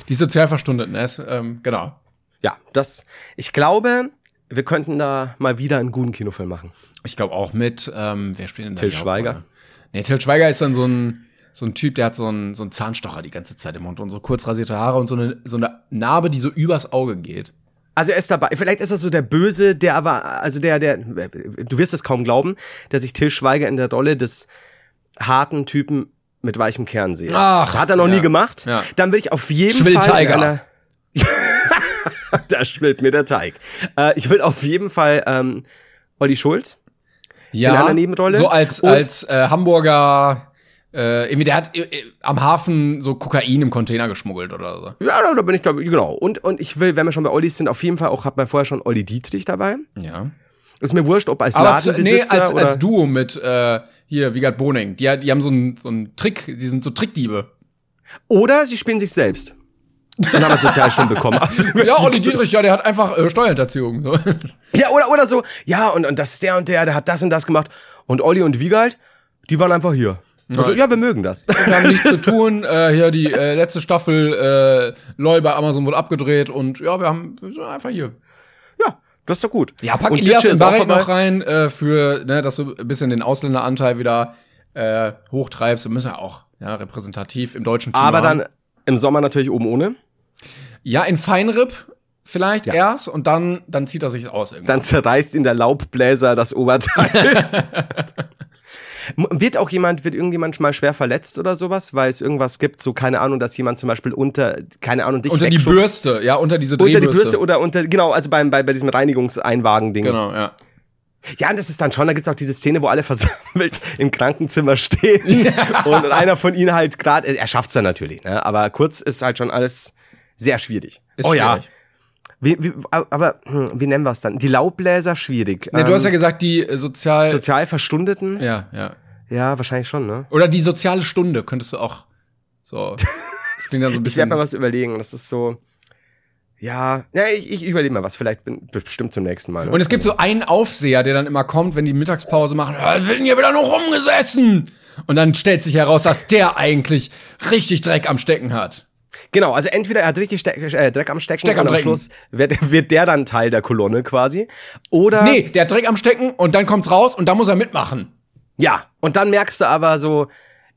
die sozial Verstundeten, es, ähm, genau. Ja, das, ich glaube, wir könnten da mal wieder einen guten Kinofilm machen. Ich glaube auch mit, ähm, wer spielt denn da? Till Schweiger. Nee, Till Schweiger ist dann so ein, so ein Typ, der hat so einen, so einen Zahnstocher die ganze Zeit im Mund und so kurz rasierte Haare und so eine, so eine Narbe, die so übers Auge geht. Also er ist dabei. Vielleicht ist das so der Böse, der aber, also der, der, du wirst es kaum glauben, der sich Till Schweiger in der Rolle des harten Typen mit weichem Kern sehe. Ach, Hat er noch ja. nie gemacht. Ja. Dann will ich auf jeden Schwillt Fall. in Tiger. einer- da schwillt mir der Teig. Äh, ich will auf jeden Fall ähm, Olli Schulz. Ja, einer Nebenrolle. so als, Und- als äh, Hamburger, äh, irgendwie, der hat äh, äh, am Hafen so Kokain im Container geschmuggelt oder so. Ja, da, da bin ich da, genau. Und, und ich will, wenn wir schon bei Ollis sind, auf jeden Fall auch, hat man vorher schon Olli Dietrich dabei. Ja. Ist mir wurscht, ob als Aber zu, nee, Ladenbesitzer als, oder... als Duo mit äh, hier Wiegald Boning. Die, die haben so einen so einen Trick, die sind so Trickdiebe. Oder sie spielen sich selbst. Und haben einen Sozialstunden bekommen. Also, Ja, Olli Dietrich, ja, der hat einfach äh, Steuerhinterziehung. So. Ja, oder, oder so, ja, und, und das ist der und der, der hat das und das gemacht. Und Olli und Wiegald, die waren einfach hier. Also, ja, wir mögen das. Wir haben nichts zu tun. Äh, hier die äh, letzte Staffel äh, LOL bei Amazon wurde abgedreht und ja, wir haben wir sind einfach hier. Ja, das ist doch gut. Ja, pack und Elias auch Barek noch rein äh, für, ne, dass du ein bisschen den Ausländeranteil wieder äh, hochtreibst. Wir müssen ja auch ja, repräsentativ im deutschen Kino Aber haben. dann im Sommer natürlich oben ohne. Ja, in Feinripp vielleicht erst und dann, dann zieht er sich aus irgendwie. Dann zerreißt ihn der Laubbläser das Oberteil. Wird auch jemand, wird irgendjemand mal schwer verletzt oder sowas, weil es irgendwas gibt, so keine Ahnung, dass jemand zum Beispiel unter, keine Ahnung, dich unter die. Bürste, ja, unter diese Unter Drehbürste. die Bürste oder unter, genau, also beim, bei, bei diesem Reinigungseinwagen-Ding. Genau, ja. Ja, und das ist dann schon, da gibt's auch diese Szene, wo alle versammelt im Krankenzimmer stehen und einer von ihnen halt gerade, er schafft's dann natürlich, ne? aber kurz ist halt schon alles sehr schwierig. Ist oh ja, schwierig. Wie, wie, aber hm, wie nennen wir es dann? Die Laubbläser schwierig. Nee, du hast ja Ähm, gesagt, die äh, sozial. sozial Verstundeten? Ja. ja, ja. wahrscheinlich schon, ne? Oder die soziale Stunde könntest du auch so. Das klingt dann so ein Ich werde bisschen. mal was überlegen, das ist so, ja, ja ich, ich überlege mal was, vielleicht bin, bestimmt zum nächsten Mal. Ne? Und es gibt so einen Aufseher, der dann immer kommt, wenn die Mittagspause machen, "Ja, wird denn hier wieder noch rumgesessen? Und dann stellt sich heraus, dass der eigentlich richtig Dreck am Stecken hat. Genau, also entweder er hat richtig Ste äh, Dreck am Stecken Steck am und am Drecken. Schluss wird, wird der dann Teil der Kolonne quasi. Oder Nee, der hat Dreck am Stecken und dann kommt's raus und da muss er mitmachen. Ja, und dann merkst du aber so,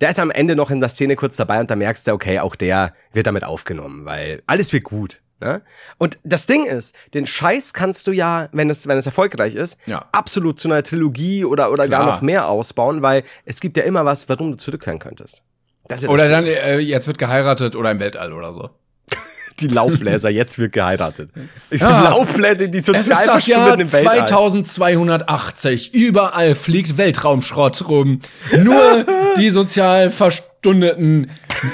der ist am Ende noch in der Szene kurz dabei und da merkst du, okay, auch der wird damit aufgenommen, weil alles wird gut. Ne? Und das Ding ist, den Scheiß kannst du ja, wenn es, wenn es erfolgreich ist, Ja. absolut zu einer Trilogie oder, oder gar noch mehr ausbauen, weil es gibt ja immer was, warum du zurückkehren könntest. Das ja Oder dann, äh, jetzt wird geheiratet oder im Weltall oder so. die Laubbläser, jetzt wird geheiratet. Ich Ja. Laubbläser, die Es ist das Jahr im Weltall. 2280. Überall fliegt Weltraumschrott rum. Nur die sozial Verstundeten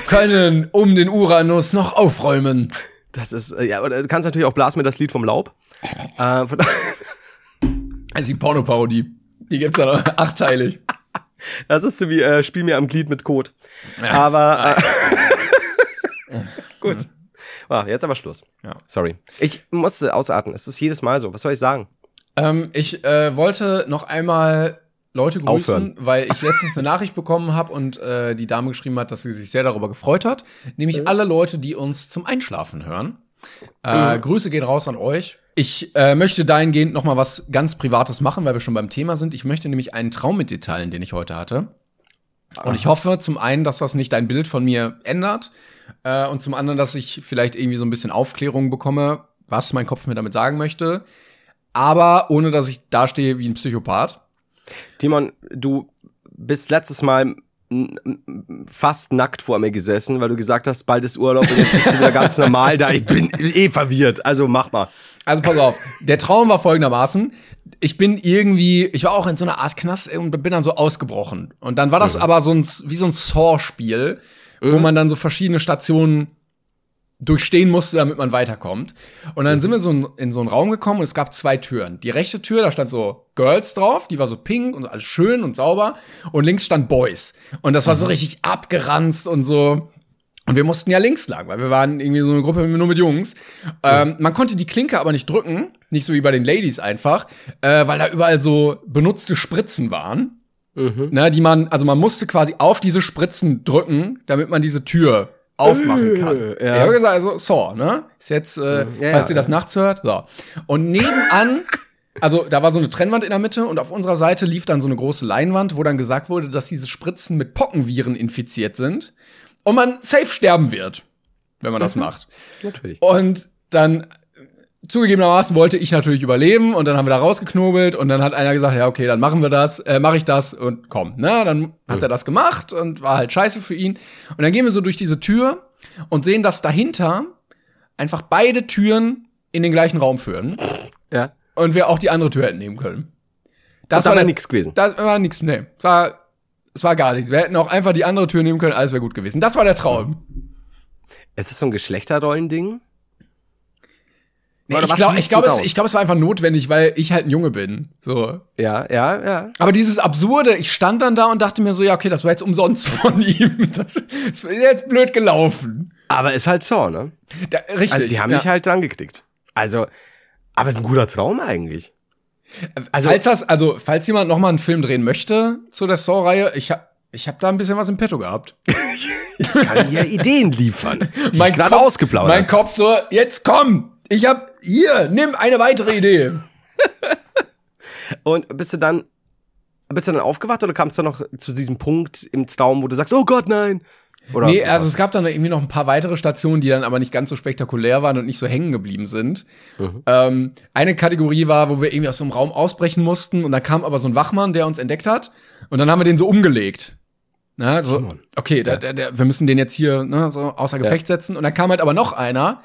können um den Uranus noch aufräumen. Das ist, äh, ja, oder du kannst natürlich auch blasen mit das Lied vom Laub. Äh, Also die Pornoparodie. Die gibt's dann auch achteilig. Das ist so wie äh, Spiel mir am Glied mit Code. Aber äh, gut. Ah, jetzt aber Schluss. Ja. Sorry. Ich musste ausatmen. Es ist jedes Mal so. Was soll ich sagen? Ähm, ich äh, wollte noch einmal Leute grüßen, Aufhören. weil ich letztens eine Nachricht bekommen habe und äh, die Dame geschrieben hat, dass sie sich sehr darüber gefreut hat. Nämlich alle Leute, die uns zum Einschlafen hören. Äh, Grüße gehen raus an euch. Ich äh, möchte dahingehend noch mal was ganz Privates machen, weil wir schon beim Thema sind. Ich möchte nämlich einen Traum mit dir teilen, den ich heute hatte. Und ich hoffe zum einen, dass das nicht dein Bild von mir ändert äh, und zum anderen, dass ich vielleicht irgendwie so ein bisschen Aufklärung bekomme, was mein Kopf mir damit sagen möchte. Aber ohne, dass ich dastehe wie ein Psychopath. Timon, du bist letztes Mal fast nackt vor mir gesessen, weil du gesagt hast, bald ist Urlaub und jetzt bist du wieder ganz normal da. Ich bin eh verwirrt. Also mach mal. Also pass auf, der Traum war folgendermaßen. Ich bin irgendwie, ich war auch in so einer Art Knast und bin dann so ausgebrochen. Und dann war das aber so ein, wie so ein Saw-Spiel, wo man dann so verschiedene Stationen durchstehen musste, damit man weiterkommt. Und dann sind wir so in, in so einen Raum gekommen und es gab zwei Türen. Die rechte Tür, da stand so Girls drauf, die war so pink und alles schön und sauber. Und links stand Boys. Und das war so richtig abgeranzt und so. Und wir mussten ja links lang, weil wir waren irgendwie so eine Gruppe nur mit Jungs. Ähm, man konnte die Klinke aber nicht drücken, nicht so wie bei den Ladies einfach, äh, weil da überall so benutzte Spritzen waren. Ne, die man, also man musste quasi auf diese Spritzen drücken, damit man diese Tür aufmachen kann. Äh, ja. Ich habe gesagt, also Saw, ne? Ist jetzt, äh, Ja, falls ihr das nachts hört. So. Und nebenan, also da war so eine Trennwand in der Mitte und auf unserer Seite lief dann so eine große Leinwand, wo dann gesagt wurde, dass diese Spritzen mit Pockenviren infiziert sind und man safe sterben wird, wenn man das macht. Natürlich. Und dann zugegebenermaßen wollte ich natürlich überleben und dann haben wir da rausgeknobelt und dann hat einer gesagt, ja, okay, dann machen wir das, äh, mache ich das und komm. Na, dann hat er das gemacht und war halt scheiße für ihn. Und dann gehen wir so durch diese Tür und sehen, dass dahinter einfach beide Türen in den gleichen Raum führen Ja. und wir auch die andere Tür hätten nehmen können. Das Und da war der- nix gewesen. Das war nix, nee. War, es war gar nichts. Wir hätten auch einfach die andere Tür nehmen können, alles wäre gut gewesen. Das war der Traum. Es ist so ein Geschlechterrollending. Nee, ich glaube, ich glaube, es, ich glaube, es war einfach notwendig, weil ich halt ein Junge bin. So. Ja, ja, ja. Aber dieses Absurde, ich stand dann da und dachte mir so, ja, okay, das war jetzt umsonst von ihm. Das, das ist jetzt blöd gelaufen. Aber ist halt so, ne? Da, richtig. Also die haben ja. mich halt dran geklickt. Also, aber es ist ein guter Traum eigentlich. Also, falls das, also, falls jemand noch mal einen Film drehen möchte zu der Saw-Reihe, ich hab, ich hab da ein bisschen was im Petto gehabt. ich kann hier Ideen liefern. Mein gerade ausgeplaudert. Mein Kopf so, jetzt komm! Ich hab, hier, nimm eine weitere Idee. Und bist du dann, bist du dann aufgewacht oder kamst du noch zu diesem Punkt im Traum, wo du sagst, oh Gott, nein? Oder, Nee, also es gab dann irgendwie noch ein paar weitere Stationen, die dann aber nicht ganz so spektakulär waren und nicht so hängen geblieben sind. Ähm, eine Kategorie war, wo wir irgendwie aus so einem Raum ausbrechen mussten und dann kam aber so ein Wachmann, der uns entdeckt hat und dann haben wir den so umgelegt. Na, so, okay, der, der, der, wir müssen den jetzt hier ne, so außer Gefecht setzen und dann kam halt aber noch einer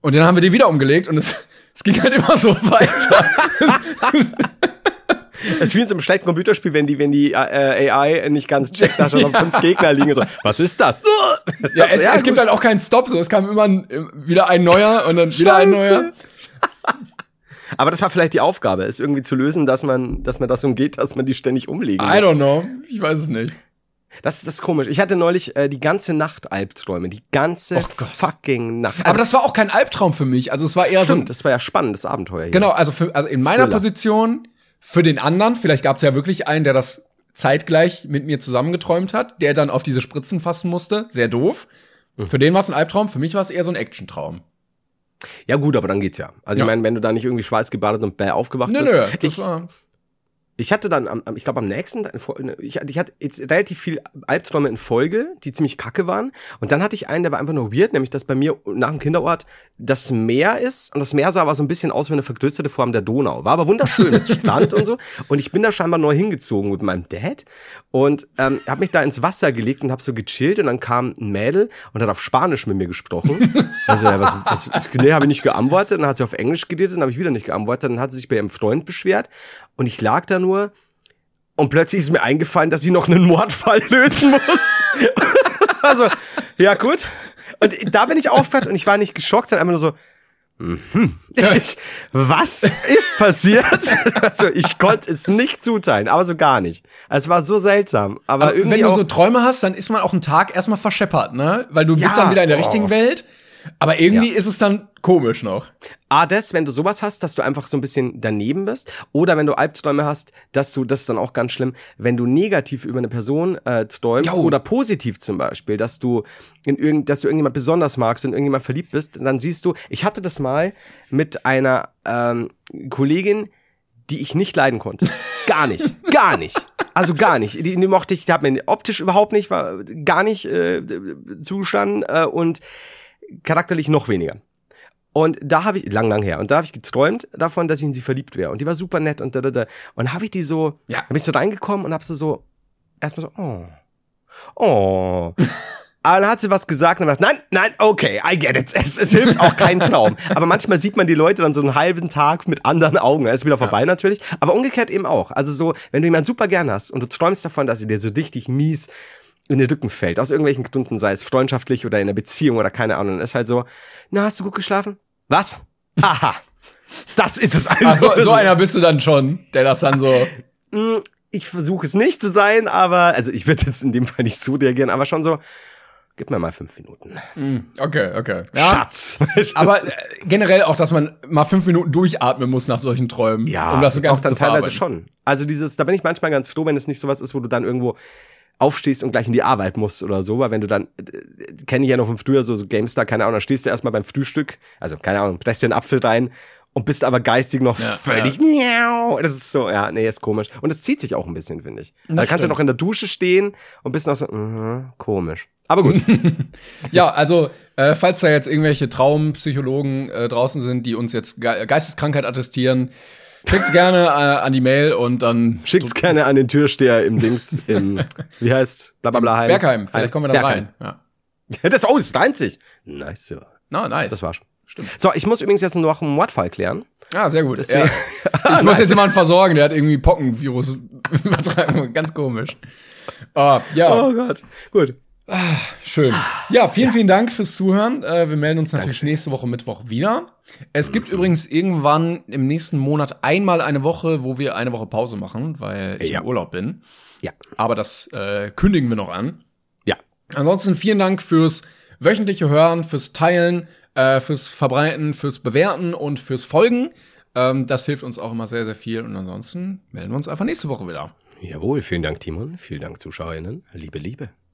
und dann haben wir den wieder umgelegt und es, es ging halt immer so weiter. Es ist wie in so einem schlechten Computerspiel, wenn die, wenn die äh, AI nicht ganz checkt, da schon noch fünf Gegner liegen und so, was ist das? ja, Das- es, es gut. gibt halt auch keinen Stop, so es kam immer ein, wieder ein neuer und dann wieder ein Scheiße. neuer. Aber das war vielleicht die Aufgabe, es irgendwie zu lösen, dass man, dass man das umgeht, dass man die ständig umlegen I muss. don't know, ich weiß es nicht. Das, das ist komisch. Ich hatte neulich äh, die ganze Nacht Albträume. Die ganze Oh fucking Nacht. Aber das war auch kein Albtraum für mich. Also es war eher so stimmt, ein, das war ja spannendes Abenteuer hier. genau, also, für, also in meiner Thriller. Position, für den anderen, vielleicht gab es ja wirklich einen, der das zeitgleich mit mir zusammengeträumt hat, der dann auf diese Spritzen fassen musste. Sehr doof. Mhm. Für den war es ein Albtraum, für mich war es eher so ein Actiontraum. Ja gut, aber dann geht's ja. Also Ja. ich meine, wenn du da nicht irgendwie schweißgebadet und bäh aufgewacht Nö, bist. nö, das ich, war. Ich hatte dann, am, ich glaube am nächsten, ich, ich hatte jetzt relativ viel Albträume in Folge, die ziemlich kacke waren. Und dann hatte ich einen, der war einfach nur weird, nämlich dass bei mir nach dem Kinderort das Meer ist. Und das Meer sah aber so ein bisschen aus wie eine vergrößerte Form der Donau. War aber wunderschön mit Strand und so. Und ich bin da scheinbar neu hingezogen mit meinem Dad. Und ähm, habe mich da ins Wasser gelegt und habe so gechillt. Und dann kam ein Mädel und hat auf Spanisch mit mir gesprochen. Also, ja, was, was, was nee, habe ich nicht geantwortet. Dann hat sie auf Englisch geredet, dann habe ich wieder nicht geantwortet. Dann hat sie sich bei ihrem Freund beschwert. Und ich lag da nur und plötzlich ist mir eingefallen, dass ich noch einen Mordfall lösen muss. also, ja gut. Und da bin ich aufgehört und ich war nicht geschockt, sondern einfach nur so, Ich, was ist passiert? Also ich konnte es nicht zuteilen, aber so gar nicht. Es war so seltsam. Aber, Aber irgendwie wenn du so Träume hast, dann ist man auch einen Tag erstmal verscheppert, ne? Weil du Ja, bist dann wieder in der oh. richtigen Welt. Aber irgendwie Ja. ist es dann komisch noch. A, das, wenn du sowas hast, dass du einfach so ein bisschen daneben bist. Oder wenn du Albträume hast, dass du, das ist dann auch ganz schlimm, wenn du negativ über eine Person äh, träumst Jo. oder positiv zum Beispiel, dass du in irgend, dass du irgendjemand besonders magst und irgendjemand verliebt bist, dann siehst du, ich hatte das mal mit einer ähm, Kollegin, die ich nicht leiden konnte. Gar nicht. Gar nicht. Also gar nicht. Die, die mochte ich, die hat mir optisch überhaupt nicht, war gar nicht äh, zugestanden äh, und charakterlich noch weniger. Und da habe ich, lang, lang her, und da habe ich geträumt davon, dass ich in sie verliebt wäre. Und die war super nett und da, da, da. Und habe ich die so, Ja. ja. bin ich so reingekommen und habe sie so, erstmal so, oh, oh. Aber dann hat sie was gesagt und dann dachte, nein, nein, okay, I get it. Es, es hilft auch kein Traum. Aber manchmal sieht man die Leute dann so einen halben Tag mit anderen Augen. Er ist wieder vorbei natürlich. Aber umgekehrt eben auch. Also so, wenn du jemanden super gern hast und du träumst davon, dass sie dir so richtig mies in den Rücken fällt, aus irgendwelchen Gründen, sei es freundschaftlich oder in einer Beziehung oder keine Ahnung, ist halt so, na, hast du gut geschlafen? Was? Aha. Das ist es also. Ach, so, so einer bist du dann schon, der das dann so. ich versuche es nicht zu sein, aber, also ich würde jetzt in dem Fall nicht so reagieren, aber schon so, gib mir mal fünf Minuten. Okay, okay. Ja. Schatz. Aber äh, generell auch, dass man mal fünf Minuten durchatmen muss nach solchen Träumen. Ja, um das so ganz auch dann zu teilweise schon. Also dieses, da bin ich manchmal ganz froh, wenn es nicht sowas ist, wo du dann irgendwo aufstehst und gleich in die Arbeit musst oder so, weil wenn du dann, äh, kenne ich ja noch vom früher so, so GameStar, keine Ahnung, dann stehst du erstmal beim Frühstück, also keine Ahnung, presst dir einen Apfel rein und bist aber geistig noch Ja, völlig, miau. das ist so, ja, nee, ist komisch. Und es zieht sich auch ein bisschen, finde ich. Da kannst du noch in der Dusche stehen und bist noch so, mhm, komisch. Aber gut. Ja, also, äh, falls da jetzt irgendwelche Traumpsychologen äh, draußen sind, die uns jetzt Ge Geisteskrankheit attestieren, schickt's gerne äh, an die Mail und dann Schickt's gerne an den Türsteher im Dings, im, wie heißt, bla bla bla Heim. Bergheim. Vielleicht kommen wir da rein. Ja. Ja, das, oh, das ist 90. Nice, so. Na, nice. Das war schon. So, ich muss übrigens jetzt noch einen Mordfall klären. Ah, sehr gut. Ja. Ich muss jetzt jemanden versorgen, der hat irgendwie Pockenvirus übertragen. Ganz komisch. Ah, ja, Oh Gott. Gut. Schön. Ja, vielen, vielen Dank fürs Zuhören. Äh, wir melden uns natürlich nächste Woche Mittwoch wieder. Es gibt übrigens irgendwann im nächsten Monat einmal eine Woche, wo wir eine Woche Pause machen, weil ich Ja. im Urlaub bin. Ja. Aber das äh, kündigen wir noch an. Ja. Ansonsten vielen Dank fürs wöchentliche Hören, fürs Teilen, äh, fürs Verbreiten, fürs Bewerten und fürs Folgen. Ähm, das hilft uns auch immer sehr, sehr viel. Und ansonsten melden wir uns einfach nächste Woche wieder. Jawohl, vielen Dank, Timon. Vielen Dank, ZuschauerInnen. Liebe, Liebe.